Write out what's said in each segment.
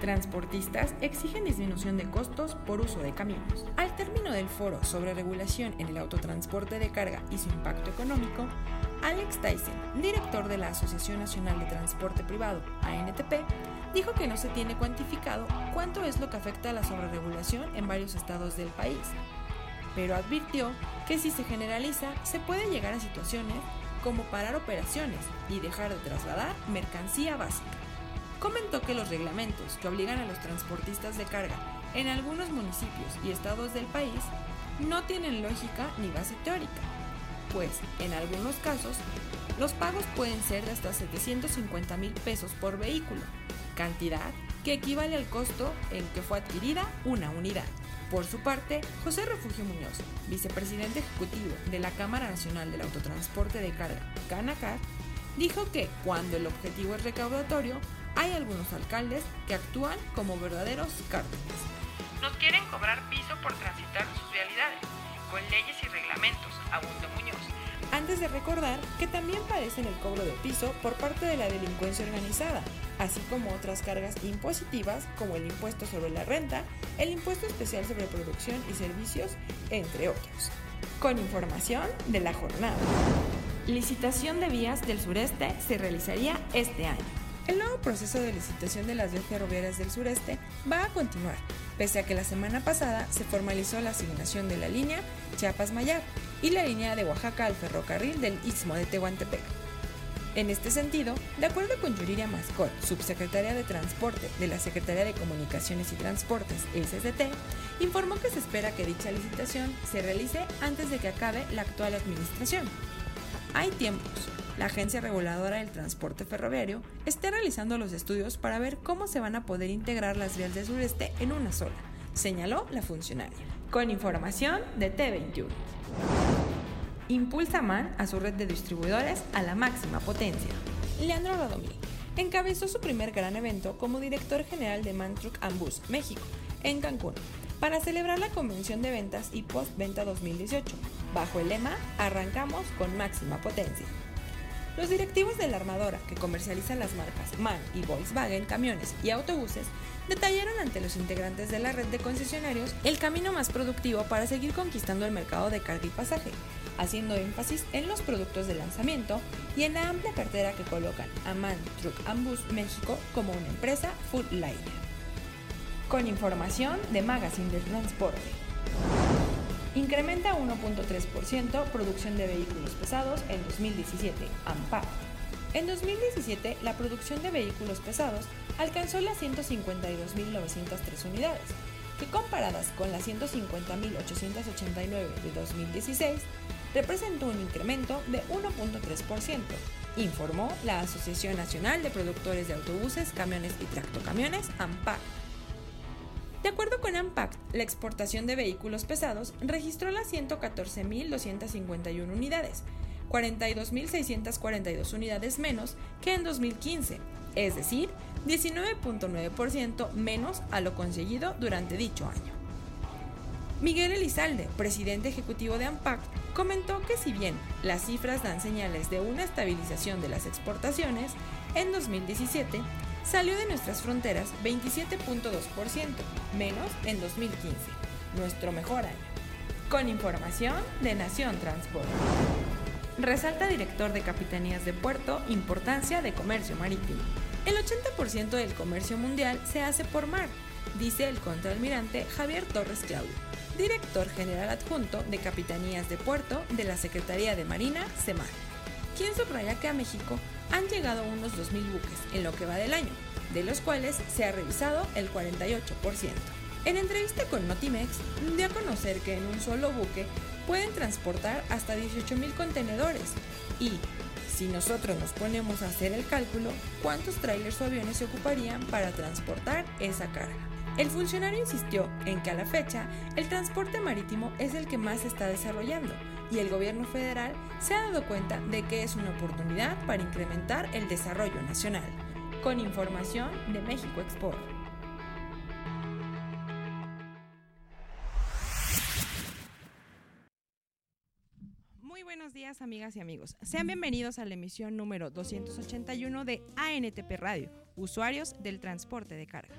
Transportistas exigen disminución de costos por uso de camiones. Al término del foro sobre regulación en el autotransporte de carga y su impacto económico, Alex Tyson, director de la Asociación Nacional de Transporte Privado, ANTP, dijo que no se tiene cuantificado cuánto es lo que afecta a la sobreregulación en varios estados del país, pero advirtió que si se generaliza se puede llegar a situaciones como parar operaciones y dejar de trasladar mercancía básica comentó que los reglamentos que obligan a los transportistas de carga en algunos municipios y estados del país no tienen lógica ni base teórica, pues en algunos casos los pagos pueden ser de hasta 750 mil pesos por vehículo, cantidad que equivale al costo en que fue adquirida una unidad. Por su parte, José Refugio Muñoz, vicepresidente ejecutivo de la Cámara Nacional del Autotransporte de Carga, CANACAR, dijo que cuando el objetivo es recaudatorio, hay algunos alcaldes que actúan como verdaderos cárteles. Nos quieren cobrar piso por transitar sus realidades, con leyes y reglamentos, abundó Muñoz. Antes de recordar que también padecen el cobro de piso por parte de la delincuencia organizada, así como otras cargas impositivas como el impuesto sobre la renta, el impuesto especial sobre producción y servicios, entre otros. Con información de la jornada. Licitación de vías del sureste se realizaría este año. El nuevo proceso de licitación de las vías ferroviarias del sureste va a continuar, pese a que la semana pasada se formalizó la asignación de la línea Chiapas-Mayab y la línea de Oaxaca al ferrocarril del Istmo de Tehuantepec. En este sentido, de acuerdo con Yuriria Mascot, subsecretaria de Transporte de la Secretaría de Comunicaciones y Transportes, SST, informó que se espera que dicha licitación se realice antes de que acabe la actual administración. Hay tiempos, la Agencia Reguladora del Transporte Ferroviario está realizando los estudios para ver cómo se van a poder integrar las vías del sureste en una sola, señaló la funcionaria. Con información de T21. Impulsa MAN a su red de distribuidores a la máxima potencia. Leandro Radomil encabezó su primer gran evento como director general de MAN Truck Bus México, en Cancún, para celebrar la convención de ventas y postventa 2018, bajo el lema Arrancamos con máxima potencia. Los directivos de la armadora, que comercializa las marcas MAN y Volkswagen camiones y autobuses, detallaron ante los integrantes de la red de concesionarios el camino más productivo para seguir conquistando el mercado de carga y pasaje, haciendo énfasis en los productos de lanzamiento y en la amplia cartera que colocan a MAN Truck Bus México como una empresa full liner. Con información de Magazine del Transporte. Incrementa 1.3% producción de vehículos pesados en 2017, AMPA. En 2017, la producción de vehículos pesados alcanzó las 152.903 unidades, que comparadas con las 150.889 de 2016, representó un incremento de 1.3%, informó la Asociación Nacional de Productores de Autobuses, Camiones y Tractocamiones, AMPAC. De acuerdo con AMPACT, la exportación de vehículos pesados registró las 114.251 unidades, 42.642 unidades menos que en 2015, es decir, 19.9% menos a lo conseguido durante dicho año. Miguel Elizalde, presidente ejecutivo de AMPACT, comentó que si bien las cifras dan señales de una estabilización de las exportaciones, en 2017 salió de nuestras fronteras 27.2%, menos en 2015, nuestro mejor año. Con información de Nación Transporte. Resalta director de Capitanías de Puerto importancia de comercio marítimo. El 80% del comercio mundial se hace por mar, dice el contraalmirante Javier Torres Claudio, director general adjunto de Capitanías de Puerto de la Secretaría de Marina, CEMAR, quien subraya que a México han llegado unos 2.000 buques en lo que va del año, de los cuales se ha revisado el 48%. En entrevista con Notimex, dio a conocer que en un solo buque pueden transportar hasta 18.000 contenedores y, si nosotros nos ponemos a hacer el cálculo, ¿cuántos trailers o aviones se ocuparían para transportar esa carga? El funcionario insistió en que a la fecha el transporte marítimo es el que más se está desarrollando y el gobierno federal se ha dado cuenta de que es una oportunidad para incrementar el desarrollo nacional. Con información de México Export. Muy buenos días amigas y amigos. Sean bienvenidos a la emisión número 281 de ANTP Radio, usuarios del transporte de carga.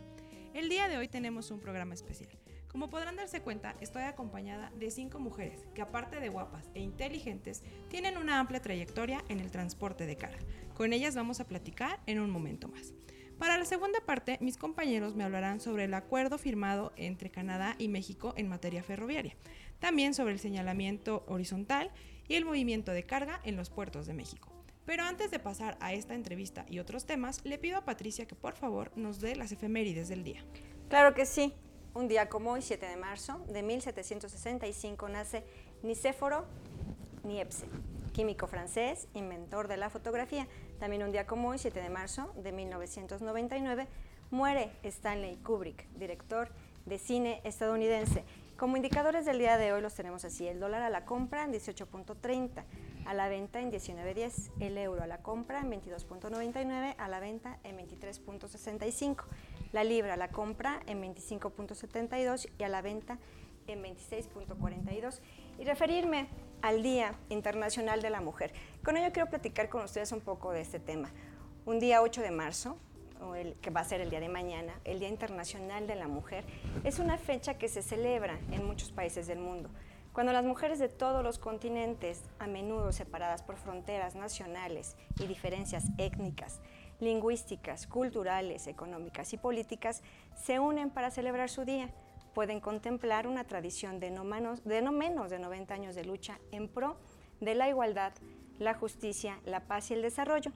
El día de hoy tenemos un programa especial. Como podrán darse cuenta, estoy acompañada de cinco mujeres que aparte de guapas e inteligentes, tienen una amplia trayectoria en el transporte de carga. Con ellas vamos a platicar en un momento más. Para la segunda parte, mis compañeros me hablarán sobre el acuerdo firmado entre Canadá y México en materia ferroviaria, también sobre el señalamiento horizontal y el movimiento de carga en los puertos de México. Pero antes de pasar a esta entrevista y otros temas, le pido a Patricia que por favor nos dé las efemérides del día. Claro que sí. Un día como hoy, 7 de marzo de 1765, nace Nicéforo Niepce, químico francés, inventor de la fotografía. También un día como hoy, 7 de marzo de 1999, muere Stanley Kubrick, director de cine estadounidense. Como indicadores del día de hoy los tenemos así, el dólar a la compra en 18.30, a la venta en 19.10, el euro a la compra en 22.99, a la venta en 23.65, la libra la compra en 25.72 y a la venta en 26.42. Y referirme al Día Internacional de la Mujer. Con ello quiero platicar con ustedes un poco de este tema. Un día 8 de marzo, que va a ser el día de mañana, el Día Internacional de la Mujer, es una fecha que se celebra en muchos países del mundo. Cuando las mujeres de todos los continentes, a menudo separadas por fronteras nacionales y diferencias étnicas, lingüísticas, culturales, económicas y políticas, se unen para celebrar su día, pueden contemplar una tradición de no, menos de, no menos de 90 años de lucha en pro de la igualdad, la justicia, la paz y el desarrollo.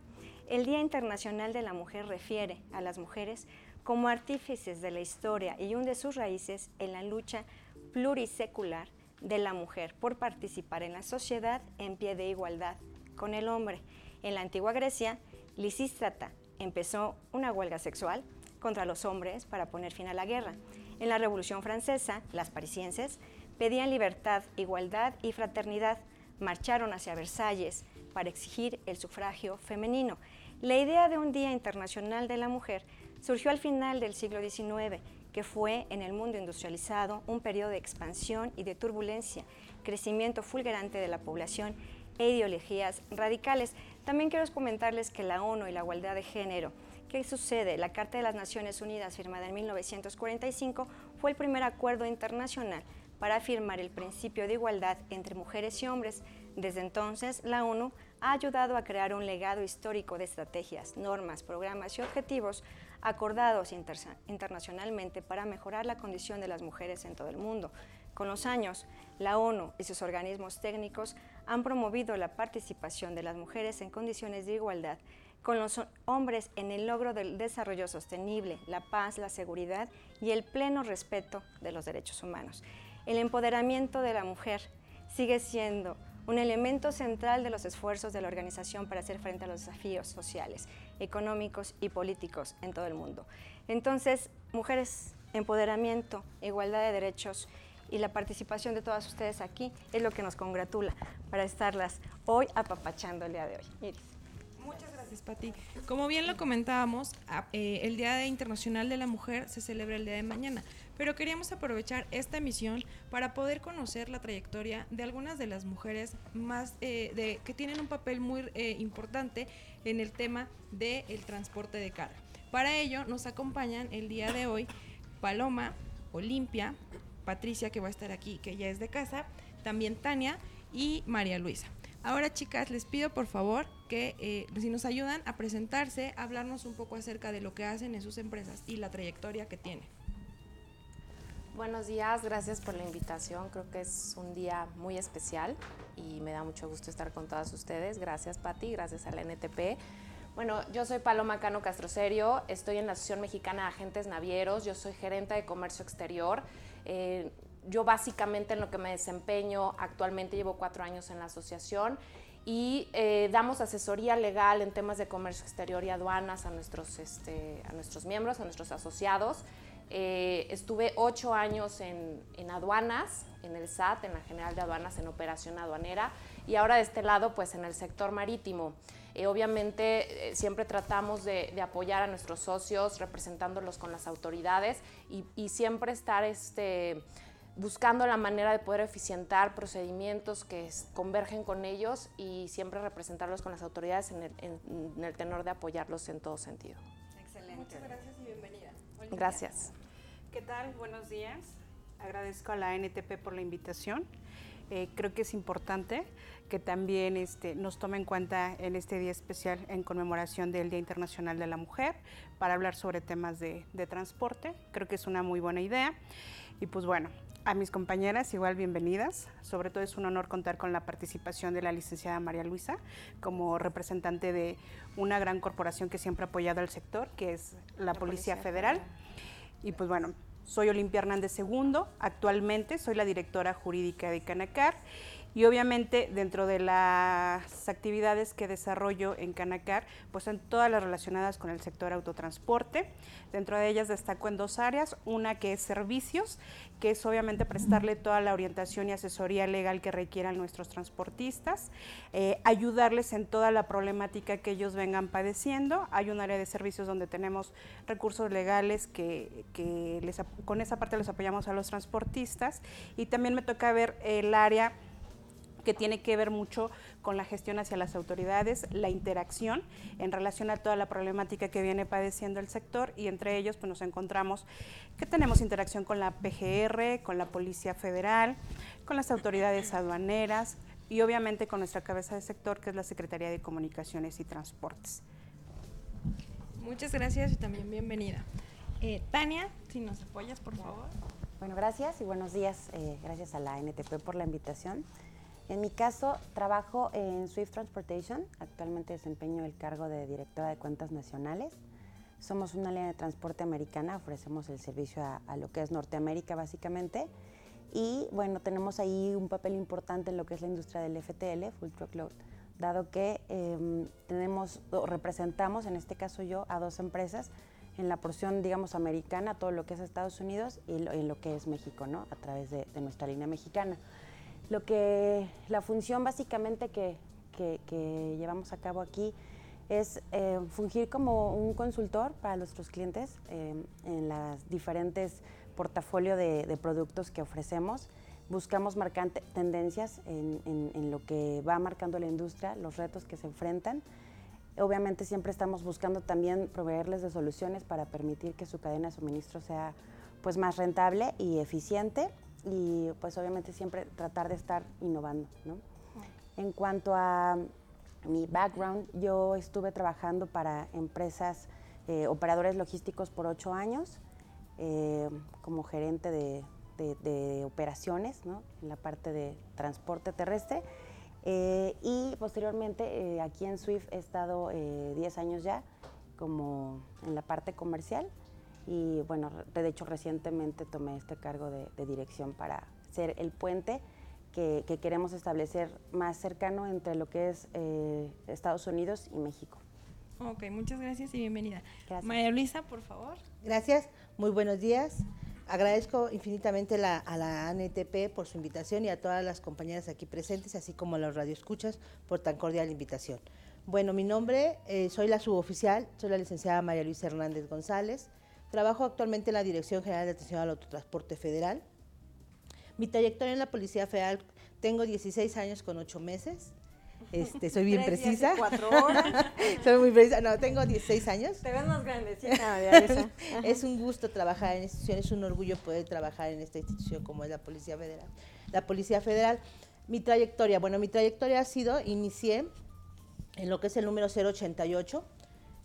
El Día Internacional de la Mujer refiere a las mujeres como artífices de la historia y hunde sus raíces en la lucha plurisecular de la mujer por participar en la sociedad en pie de igualdad con el hombre. En la antigua Grecia, Lisístrata empezó una huelga sexual contra los hombres para poner fin a la guerra. En la Revolución Francesa, las parisienses pedían libertad, igualdad y fraternidad. Marcharon hacia Versalles para exigir el sufragio femenino. La idea de un Día Internacional de la Mujer surgió al final del siglo XIX que fue en el mundo industrializado un periodo de expansión y de turbulencia, crecimiento fulgurante de la población e ideologías radicales. También quiero comentarles que la ONU y la igualdad de género ¿Qué sucede? La Carta de las Naciones Unidas, firmada en 1945, fue el primer acuerdo internacional para afirmar el principio de igualdad entre mujeres y hombres. Desde entonces, la ONU ha ayudado a crear un legado histórico de estrategias, normas, programas y objetivos acordados internacionalmente para mejorar la condición de las mujeres en todo el mundo. Con los años, la ONU y sus organismos técnicos han promovido la participación de las mujeres en condiciones de igualdad con los hombres en el logro del desarrollo sostenible, la paz, la seguridad y el pleno respeto de los derechos humanos. El empoderamiento de la mujer sigue siendo un elemento central de los esfuerzos de la organización para hacer frente a los desafíos sociales, económicos y políticos en todo el mundo. Entonces, mujeres, empoderamiento, igualdad de derechos y la participación de todas ustedes aquí es lo que nos congratula para estarlas hoy apapachando el día de hoy. Iris. Muchas gracias, Pati. Como bien lo comentábamos, eh, el Día Internacional de la Mujer se celebra el día de mañana pero queríamos aprovechar esta emisión para poder conocer la trayectoria de algunas de las mujeres más eh, que tienen un papel muy eh, importante en el tema del transporte de carga. Para ello nos acompañan el día de hoy Paloma, Olimpia, Patricia que va a estar aquí, que ya es de casa, también Tania y María Luisa. Ahora chicas, les pido por favor que eh, si nos ayudan a presentarse, hablarnos un poco acerca de lo que hacen en sus empresas y la trayectoria que tienen. Buenos días, gracias por la invitación. Creo que es un día muy especial y me da mucho gusto estar con todas ustedes. Gracias, Patti, gracias a la NTP. Bueno, yo soy Paloma Cano Castroserio, estoy en la Asociación Mexicana de Agentes Navieros, yo soy gerente de comercio exterior. Eh, yo básicamente en lo que me desempeño actualmente llevo cuatro años en la asociación y eh, damos asesoría legal en temas de comercio exterior y aduanas a nuestros, este, a nuestros miembros, a nuestros asociados. Eh, estuve ocho años en, en, aduanas, en el SAT, en la General de Aduanas, en operación aduanera, y ahora de este lado, pues en el sector marítimo. Eh, obviamente siempre tratamos de, de, apoyar a nuestros socios, representándolos con las autoridades y, y siempre estar este, buscando la manera de poder eficientar procedimientos que convergen con ellos y siempre representarlos con las autoridades en el, en, el tenor de apoyarlos en todo sentido. Excelente. Muchas gracias y bienvenida. Gracias. ¿Qué tal? Buenos días. Agradezco a la NTP por la invitación. Eh, creo que es importante que también este, nos tome en cuenta en este día especial en conmemoración del Día Internacional de la Mujer para hablar sobre temas de, de transporte. Creo que es una muy buena idea. Y pues bueno, a mis compañeras, igual bienvenidas. Sobre todo es un honor contar con la participación de la licenciada María Luisa como representante de una gran corporación que siempre ha apoyado al sector, que es la, la Policía, Policía Federal. Federal. Y pues bueno, soy Olimpia Hernández II, actualmente soy la directora jurídica de Canacar y obviamente dentro de las actividades que desarrollo en Canacar, pues son todas las relacionadas con el sector autotransporte. Dentro de ellas destaco en dos áreas, una que es servicios, que es obviamente prestarle toda la orientación y asesoría legal que requieran nuestros transportistas, eh, ayudarles en toda la problemática que ellos vengan padeciendo. Hay un área de servicios donde tenemos recursos legales que, que les, con esa parte les apoyamos a los transportistas y también me toca ver el área que tiene que ver mucho con la gestión hacia las autoridades, la interacción en relación a toda la problemática que viene padeciendo el sector y entre ellos pues nos encontramos que tenemos interacción con la PGR, con la Policía Federal, con las autoridades aduaneras y obviamente con nuestra cabeza de sector que es la Secretaría de Comunicaciones y Transportes. Muchas gracias y también bienvenida. Eh, Tania, si nos apoyas, por favor. Bueno, gracias y buenos días. Eh, gracias a la NTP por la invitación. En mi caso, trabajo en Swift Transportation. Actualmente desempeño el cargo de directora de cuentas nacionales. Somos una línea de transporte americana, ofrecemos el servicio a, a, lo que es Norteamérica básicamente. Y bueno, tenemos ahí un papel importante en lo que es la industria del FTL, Full Truckload, dado que eh, tenemos, representamos, en este caso yo, a dos empresas en la porción, digamos, americana, todo lo que es Estados Unidos y lo, en lo que es México, ¿no? A través de, de nuestra línea mexicana. Lo que, la función básicamente que, que, llevamos a cabo aquí es eh, fungir como un consultor para nuestros clientes eh, en las diferentes portafolios de, de, productos que ofrecemos. Buscamos marcar tendencias en, en, en, lo que va marcando la industria, los retos que se enfrentan. Obviamente siempre estamos buscando también proveerles de soluciones para permitir que su cadena de suministro sea pues, más rentable y eficiente y pues obviamente siempre tratar de estar innovando. ¿no? En cuanto a mi background, yo estuve trabajando para empresas, eh, operadores logísticos por ocho años, eh, como gerente de, de, de operaciones ¿no? en la parte de transporte terrestre. Eh, y posteriormente aquí en Swift he estado 10 años ya como en la parte comercial y bueno, de hecho recientemente tomé este cargo de, de dirección para ser el puente que, que, queremos establecer más cercano entre lo que es eh, Estados Unidos y México. Ok, muchas gracias y bienvenida. Gracias. María Luisa, por favor. Gracias, muy buenos días. Agradezco infinitamente la, a la ANTP por su invitación y a todas las compañeras aquí presentes, así como a los radioescuchas por tan cordial invitación. Bueno, mi nombre, eh, soy la suboficial, soy la licenciada María Luisa Hernández González, Trabajo actualmente en la Dirección General de Atención al Autotransporte Federal. Mi trayectoria en la Policía Federal, tengo 16 años con 8 meses. Este, soy bien precisa. cuatro horas. soy muy precisa. No, tengo 16 años. Te ves más grandecita, Es un gusto trabajar en esta institución, es un orgullo poder trabajar en esta institución como es la Policía Federal. La Policía Federal, mi trayectoria, bueno, mi trayectoria ha sido, inicié en lo que es el número 088,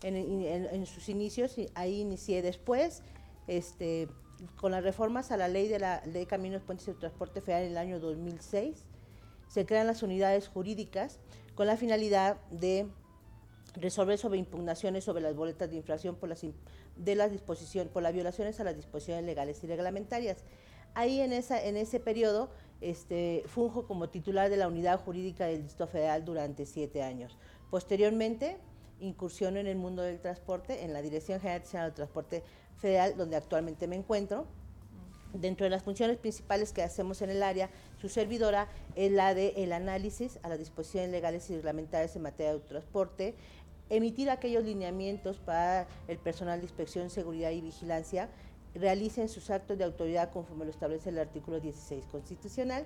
en, en, en, sus inicios, ahí inicié después, este, con las reformas a la ley de la Ley de Caminos, Puentes y Transporte Federal en el año 2006, se crean las unidades jurídicas con la finalidad de resolver sobre impugnaciones sobre las boletas de infracción por las de las disposiciones por las violaciones a las disposiciones legales y reglamentarias. Ahí en esa en ese periodo este, funjo como titular de la unidad jurídica del Distrito Federal durante siete años. Posteriormente incursiono en el mundo del transporte en la Dirección General del Transporte Federal, donde actualmente me encuentro. Dentro de las funciones principales que hacemos en el área, su servidora es la de el análisis a las disposiciones legales y reglamentarias en materia de transporte, emitir aquellos lineamientos para el personal de inspección, seguridad y vigilancia, realicen sus actos de autoridad conforme lo establece el artículo 16 constitucional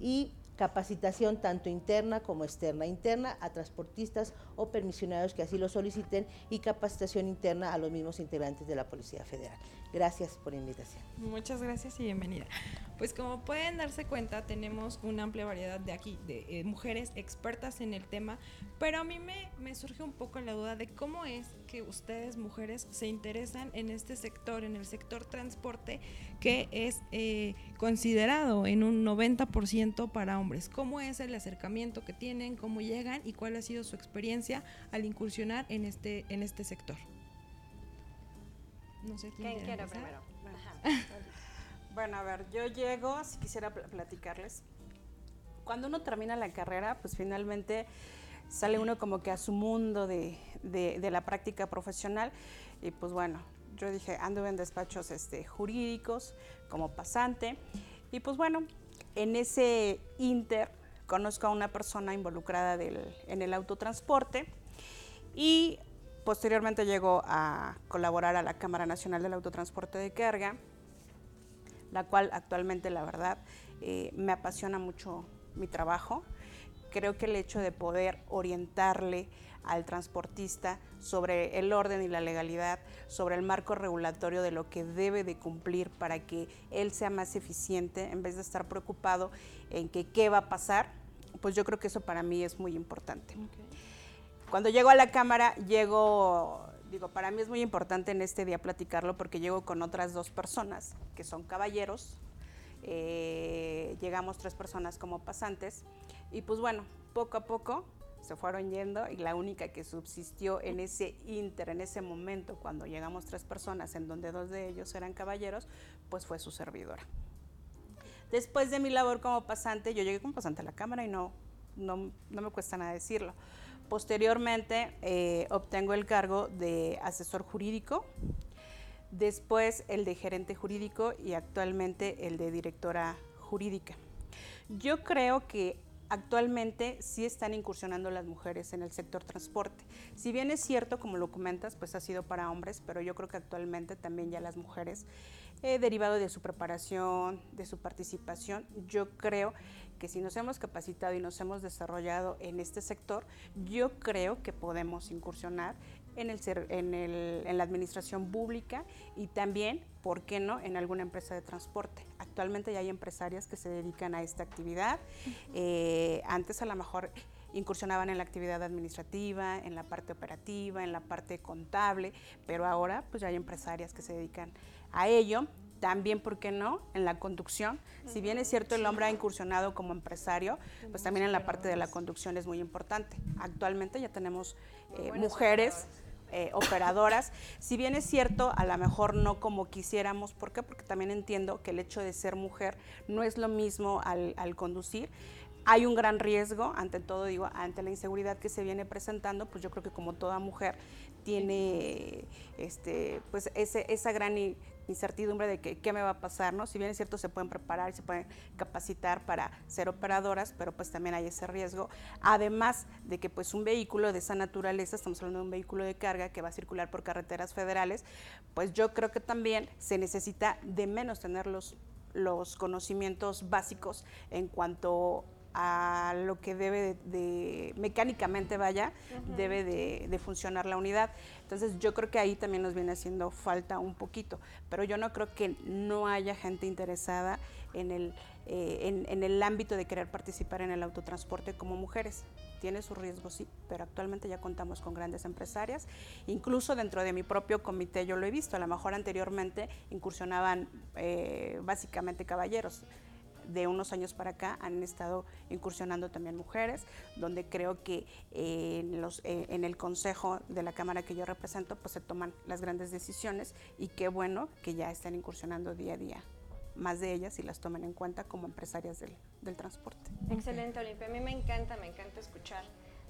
y capacitación tanto interna como externa, interna a transportistas o permisionarios que así lo soliciten y capacitación interna a los mismos integrantes de la Policía Federal. Gracias por la invitación. Muchas gracias y bienvenida. Pues como pueden darse cuenta, tenemos una amplia variedad de aquí, de eh, mujeres expertas en el tema, pero a mí me, me surge un poco la duda de cómo es que ustedes, mujeres, se interesan en este sector, en el sector transporte, que es eh, considerado en un 90% para hombres. ¿Cómo es el acercamiento que tienen, cómo llegan y cuál ha sido su experiencia al incursionar en este, en este sector? No sé quién, quiere primero. Bueno, a ver, yo llego, si quisiera platicarles. Cuando uno termina la carrera, pues finalmente sale uno como que a su mundo de, la práctica profesional. Y pues bueno, yo dije, ando en despachos este, jurídicos como pasante. Y pues bueno, en ese inter conozco a una persona involucrada en el autotransporte y posteriormente llego a colaborar a la Cámara Nacional del Autotransporte de Carga la cual actualmente la verdad eh, me apasiona mucho mi trabajo. Creo que el hecho de poder orientarle al transportista sobre el orden y la legalidad, sobre el marco regulatorio de lo que debe de cumplir para que él sea más eficiente en vez de estar preocupado en que qué va a pasar, pues yo creo que eso para mí es muy importante. Cuando llego a la cámara, llego digo, para mí es muy importante en este día platicarlo porque llego con otras dos personas que son caballeros. Eh, llegamos tres personas como pasantes y pues bueno, poco a poco se fueron yendo y la única que subsistió en ese inter, en ese momento, cuando llegamos tres personas, en donde dos de ellos eran caballeros, pues fue su servidora. Después de mi labor como pasante, yo llegué como pasante a la Cámara y no, no, no me cuesta nada decirlo. Posteriormente eh, obtengo el cargo de asesor jurídico, después el de gerente jurídico y actualmente el de directora jurídica. Yo creo que actualmente sí están incursionando las mujeres en el sector transporte. Si bien es cierto, como lo comentas, pues ha sido para hombres, pero yo creo que actualmente también ya las mujeres, eh, derivado de su preparación, de su participación, yo creo que si nos hemos capacitado y nos hemos desarrollado en este sector, yo creo que podemos incursionar en, el, en, el, en la administración pública y también, ¿por qué no?, en alguna empresa de transporte. Actualmente ya hay empresarias que se dedican a esta actividad. Eh, antes a lo mejor incursionaban en la actividad administrativa, en la parte operativa, en la parte contable, pero ahora pues ya hay empresarias que se dedican a ello también, ¿por qué no?, en la conducción. Si bien es cierto el hombre ha incursionado como empresario, pues también en la parte de la conducción es muy importante. Actualmente ya tenemos eh, mujeres eh, operadoras. Si bien es cierto, a lo mejor no como quisiéramos, ¿por qué? Porque también entiendo que el hecho de ser mujer no es lo mismo al, al conducir hay un gran riesgo, ante todo digo, ante la inseguridad que se viene presentando, pues yo creo que como toda mujer tiene este, pues ese, esa gran incertidumbre de que, qué me va a pasar, ¿no? Si bien es cierto, se pueden preparar se pueden capacitar para ser operadoras, pero pues también hay ese riesgo. Además de que pues un vehículo de esa naturaleza, estamos hablando de un vehículo de carga que va a circular por carreteras federales, pues yo creo que también se necesita de menos tener los, los conocimientos básicos en cuanto a lo que debe de, mecánicamente vaya, debe de, funcionar la unidad. Entonces yo creo que ahí también nos viene haciendo falta un poquito, pero yo no creo que no haya gente interesada en el, eh, en, el ámbito de querer participar en el autotransporte como mujeres. Tiene su riesgo, sí, pero actualmente ya contamos con grandes empresarias. Incluso dentro de mi propio comité yo lo he visto, a lo mejor anteriormente incursionaban eh, básicamente caballeros de unos años para acá han estado incursionando también mujeres, donde creo que eh, en, los, en, el consejo de la Cámara que yo represento, pues se toman las grandes decisiones y qué bueno que ya están incursionando día a día más de ellas y las tomen en cuenta como empresarias del, del transporte. Excelente, Olimpia. A mí me encanta, me encanta escuchar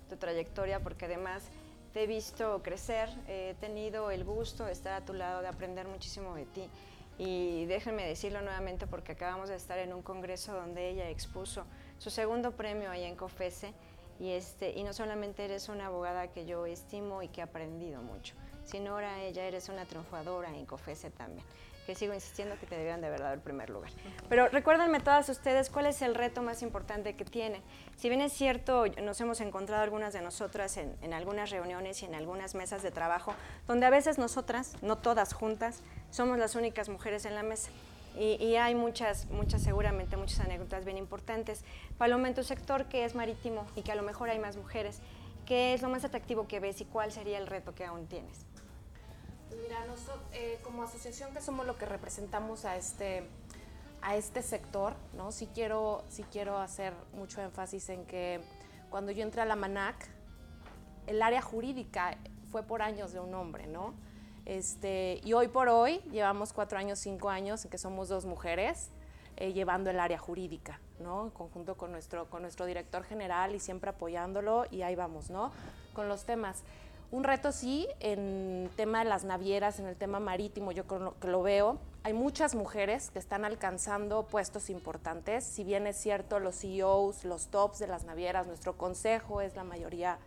tu trayectoria porque además te he visto crecer, he tenido el gusto de estar a tu lado, de aprender muchísimo de ti. Y déjenme decirlo nuevamente porque acabamos de estar en un congreso donde ella expuso su segundo premio ahí en COFESE y, este, y no solamente eres una abogada que yo estimo y que he aprendido mucho, sino ahora ella eres una triunfadora en COFESE también que sigo insistiendo que te debían de haber dado el primer lugar. Pero recuérdenme todas ustedes cuál es el reto más importante que tienen. Si bien es cierto, nos hemos encontrado algunas de nosotras en, en algunas reuniones y en algunas mesas de trabajo, donde a veces nosotras, no todas juntas, somos las únicas mujeres en la mesa. Y, y, hay muchas, muchas, seguramente muchas anécdotas bien importantes. Paloma, en tu sector que es marítimo y que a lo mejor hay más mujeres, ¿qué es lo más atractivo que ves y cuál sería el reto que aún tienes? Mira, nosotros, eh, como asociación que somos lo que representamos a este, a este sector, ¿no? Sí quiero, sí quiero hacer mucho énfasis en que cuando yo entré a la MANAC, el área jurídica fue por años de un hombre, ¿no? Este, y hoy por hoy llevamos cuatro años, cinco años en que somos dos mujeres eh, llevando el área jurídica, ¿no? Conjunto con nuestro, con nuestro director general y siempre apoyándolo y ahí vamos, ¿no? Con los temas. Un reto sí, en tema de las navieras, en el tema marítimo, yo creo que lo veo. Hay muchas mujeres que están alcanzando puestos importantes. Si bien es cierto, los CEOs, los tops de las navieras, nuestro consejo es la mayoría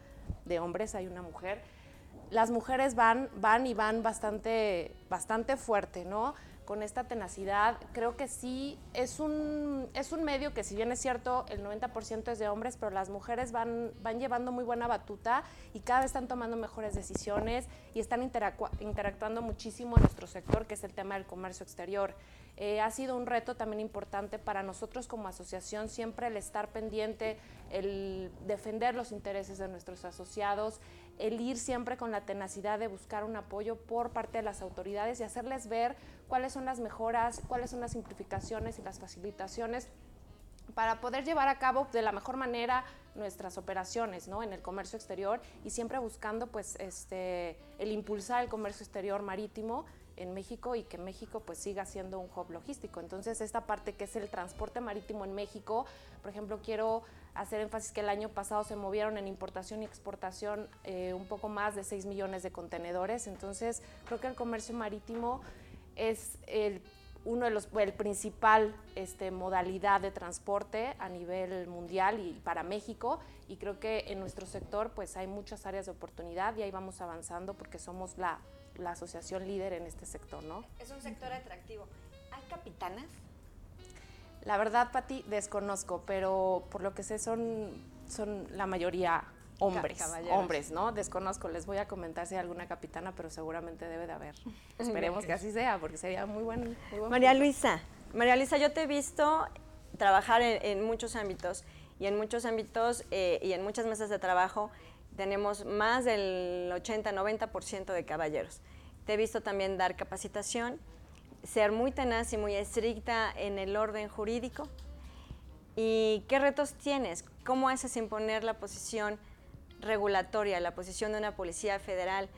de hombres, hay una mujer. Las mujeres van, van y van bastante, bastante fuerte, ¿no? con esta tenacidad. Creo que sí, es un, es un medio que si bien es cierto, el 90% es de hombres, pero las mujeres van, van llevando muy buena batuta y cada vez están tomando mejores decisiones y están interactuando muchísimo en nuestro sector, que es el tema del comercio exterior. Eh, ha sido un reto también importante para nosotros como asociación, siempre el estar pendiente, el defender los intereses de nuestros asociados, el ir siempre con la tenacidad de buscar un apoyo por parte de las autoridades y hacerles ver cuáles son las mejoras, cuáles son las simplificaciones y las facilitaciones para poder llevar a cabo de la mejor manera nuestras operaciones ¿no? en el comercio exterior y siempre buscando pues, este, el impulsar el comercio exterior marítimo en México y que México pues siga siendo un hub logístico. Entonces esta parte que es el transporte marítimo en México, por ejemplo, quiero hacer énfasis que el año pasado se movieron en importación y exportación eh, un poco más de 6 millones de contenedores. Entonces creo que el comercio marítimo es el uno de los el principal este, modalidad de transporte a nivel mundial y para México y creo que en nuestro sector pues hay muchas áreas de oportunidad y ahí vamos avanzando porque somos la la asociación líder en este sector, ¿no? Es un sector atractivo. ¿Hay capitanas? La verdad, Pati, desconozco, pero por lo que sé son, son la mayoría hombres, hombres, ¿no? Desconozco, les voy a comentar si hay alguna capitana, pero seguramente debe de haber. Esperemos que así sea, porque sería muy buen. María Luisa, María Luisa, yo te he visto trabajar en, muchos ámbitos y en muchos ámbitos eh, y en muchas mesas de trabajo tenemos más del 80-90% de caballeros. Te he visto también dar capacitación, ser muy tenaz y muy estricta en el orden jurídico. ¿Y qué retos tienes? ¿Cómo haces imponer la posición regulatoria, la posición de una policía federal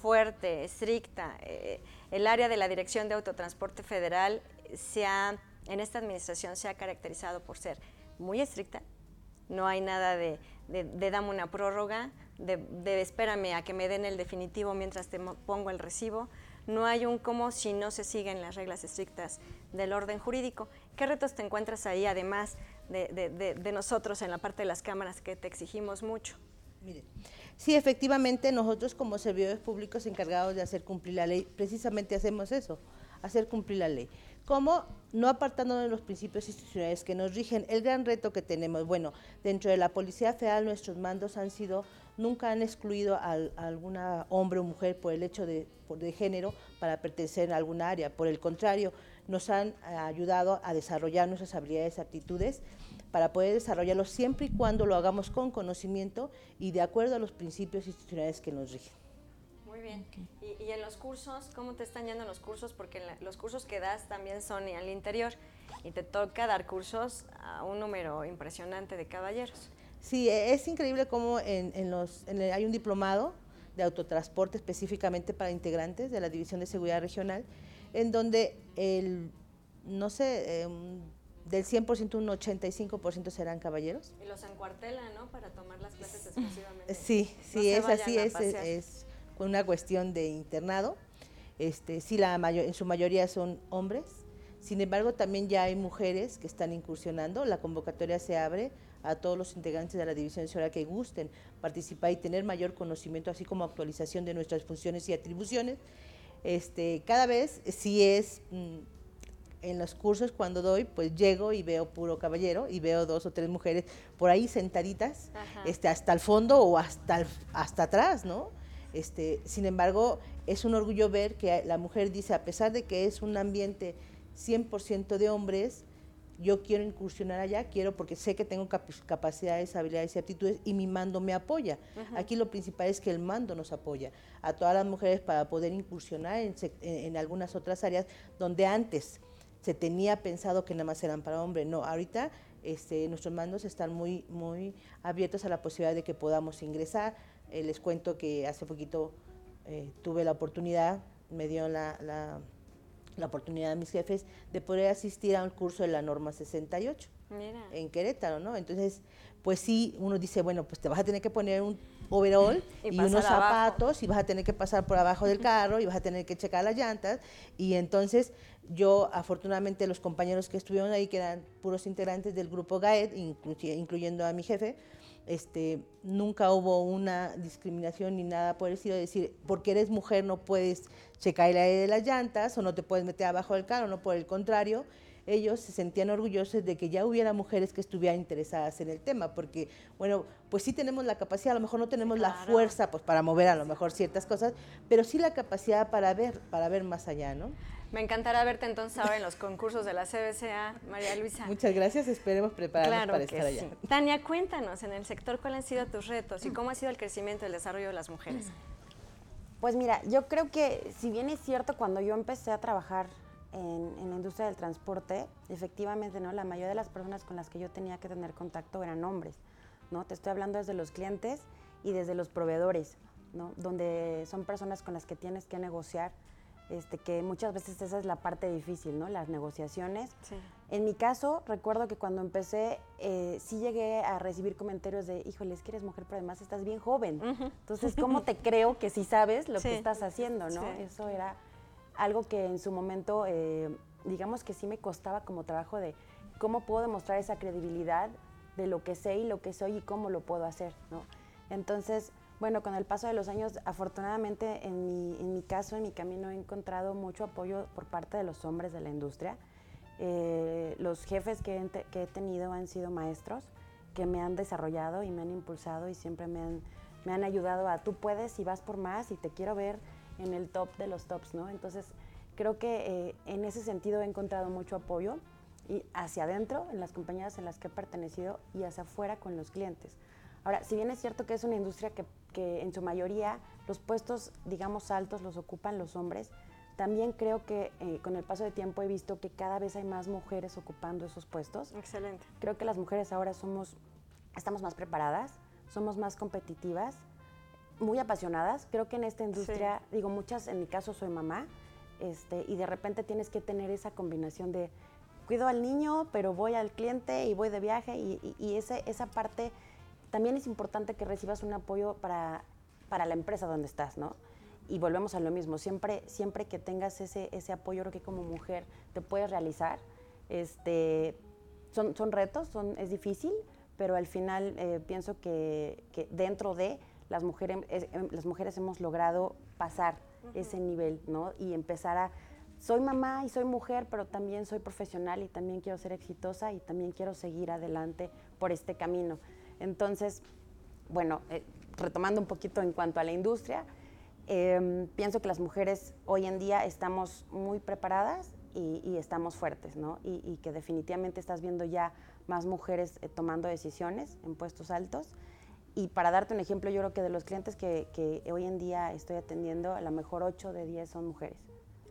fuerte, estricta? Eh, el área de la Dirección de Autotransporte Federal se en esta administración se ha caracterizado por ser muy estricta, no hay nada de, de, dame una prórroga, de, espérame a que me den el definitivo mientras te pongo el recibo. No hay un cómo si no se siguen las reglas estrictas del orden jurídico. ¿Qué retos te encuentras ahí, además de, nosotros en la parte de las cámaras que te exigimos mucho? Mire, sí, efectivamente, nosotros como servidores públicos encargados de hacer cumplir la ley, precisamente hacemos eso, hacer cumplir la ley. ¿Cómo? No apartándonos de los principios institucionales que nos rigen. El gran reto que tenemos, bueno, dentro de la Policía Federal nuestros mandos han sido, nunca han excluido a, alguna hombre o mujer por el hecho de, de género para pertenecer a alguna área. Por el contrario, nos han ayudado a desarrollar nuestras habilidades y aptitudes para poder desarrollarlo siempre y cuando lo hagamos con conocimiento y de acuerdo a los principios institucionales que nos rigen. Muy bien. ¿Y, en los cursos, cómo te están yendo los cursos? Porque los cursos que das también son al interior y te toca dar cursos a un número impresionante de caballeros. Sí, e, es increíble cómo en, los, hay un diplomado de autotransporte específicamente para integrantes de la División de Seguridad Regional, en donde el, no sé, em, del 100% un 85% serán caballeros. Y los encuartelan, ¿no? Para tomar las clases exclusivamente. Sí, sí, es así, es, es, una cuestión de internado. Este, sí, la mayor, en su mayoría son hombres. Sin embargo, también ya hay mujeres que están incursionando. La convocatoria se abre a todos los integrantes de la división de seguridad que gusten participar y tener mayor conocimiento, así como actualización de nuestras funciones y atribuciones. Este, cada vez sí es... Mm, en los cursos cuando doy, pues llego y veo puro caballero y veo dos o tres mujeres por ahí sentaditas, este, hasta el fondo o hasta, hasta atrás, ¿no? Este, sin embargo, es un orgullo ver que la mujer dice, a pesar de que es un ambiente 100% de hombres, yo quiero incursionar allá, quiero porque sé que tengo capacidades, habilidades y aptitudes y mi mando me apoya. Aquí lo principal es que el mando nos apoya a todas las mujeres para poder incursionar en, en algunas otras áreas donde antes se tenía pensado que nada más eran para hombres. No, ahorita este, nuestros mandos están muy, muy abiertos a la posibilidad de que podamos ingresar. Eh, les cuento que hace poquito eh, tuve la oportunidad, me dio la, la, la, oportunidad a mis jefes de poder asistir a un curso de la norma 68 en Querétaro, ¿no? Entonces, pues sí, uno dice, bueno, pues te vas a tener que poner un overall y, unos zapatos y vas a tener que pasar por abajo del carro y vas a tener que checar las llantas y entonces yo, afortunadamente, los compañeros que estuvieron ahí, que eran puros integrantes del grupo GAED, incluyendo a mi jefe, este, nunca hubo una discriminación ni nada por el estilo de decir, porque eres mujer no puedes checar el aire de las llantas o no te puedes meter abajo del carro, no por el contrario ellos se sentían orgullosos de que ya hubiera mujeres que estuvieran interesadas en el tema, porque, bueno, pues sí tenemos la capacidad, a lo mejor no tenemos la fuerza pues, para mover a lo mejor ciertas cosas, pero sí la capacidad para ver, para ver más allá, ¿no? Me encantará verte entonces ahora en los concursos de la CBCA, María Luisa. Muchas gracias, esperemos prepararnos para estar allá. Tania, cuéntanos en el sector cuáles han sido tus retos y cómo ha sido el crecimiento y el desarrollo de las mujeres. Pues mira, yo creo que si bien es cierto, cuando yo empecé a trabajar en, en, la industria del transporte, efectivamente, ¿no? La mayoría de las personas con las que yo tenía que tener contacto eran hombres, ¿no? Te estoy hablando desde los clientes y desde los proveedores, ¿no? Donde son personas con las que tienes que negociar este, que muchas veces esa es la parte difícil, ¿no? Las negociaciones. En mi caso, recuerdo que cuando empecé, eh, sí llegué a recibir comentarios de, híjole, es que eres mujer, pero además estás bien joven. Entonces, ¿cómo te creo que sí sabes lo que estás haciendo, no? Eso era algo que en su momento, eh, digamos que sí me costaba como trabajo de cómo puedo demostrar esa credibilidad de lo que sé y lo que soy y cómo lo puedo hacer, ¿no? Entonces, bueno, con el paso de los años, afortunadamente en mi, en mi caso, en mi camino, he encontrado mucho apoyo por parte de los hombres de la industria. Eh, los jefes que he, tenido han sido maestros que me han desarrollado y me han impulsado y siempre me han, me han ayudado a tú puedes y vas por más y te quiero ver en el top de los tops, ¿no? Entonces, creo que eh, en ese sentido he encontrado mucho apoyo y hacia adentro, en las compañías en las que he pertenecido y hacia afuera con los clientes. Ahora, si bien es cierto que es una industria que, en su mayoría los puestos, digamos, altos los ocupan los hombres, también creo que eh, con el paso de tiempo he visto que cada vez hay más mujeres ocupando esos puestos. Excelente. Creo que las mujeres ahora somos, estamos más preparadas, somos más competitivas, muy apasionadas. Creo que en esta industria, digo, muchas, en mi caso soy mamá, este, y de repente tienes que tener esa combinación de cuido al niño, pero voy al cliente y voy de viaje, y, y ese, esa parte también es importante que recibas un apoyo para, para la empresa donde estás, ¿no? Y volvemos a lo mismo, siempre, siempre que tengas ese, ese apoyo, creo que como mujer te puedes realizar. Este, son, son retos, son, es difícil, pero al final eh, pienso que, que, dentro de las mujeres, em, las mujeres hemos logrado pasar ese nivel, ¿no? Y empezar a, soy mamá y soy mujer, pero también soy profesional y también quiero ser exitosa y también quiero seguir adelante por este camino. Entonces, bueno, eh, retomando un poquito en cuanto a la industria, em, pienso que las mujeres hoy en día estamos muy preparadas y, estamos fuertes, ¿no? Y, que definitivamente estás viendo ya más mujeres eh, tomando decisiones en puestos altos. Y para darte un ejemplo, yo creo que de los clientes que, hoy en día estoy atendiendo, a lo mejor 8 de 10 son mujeres.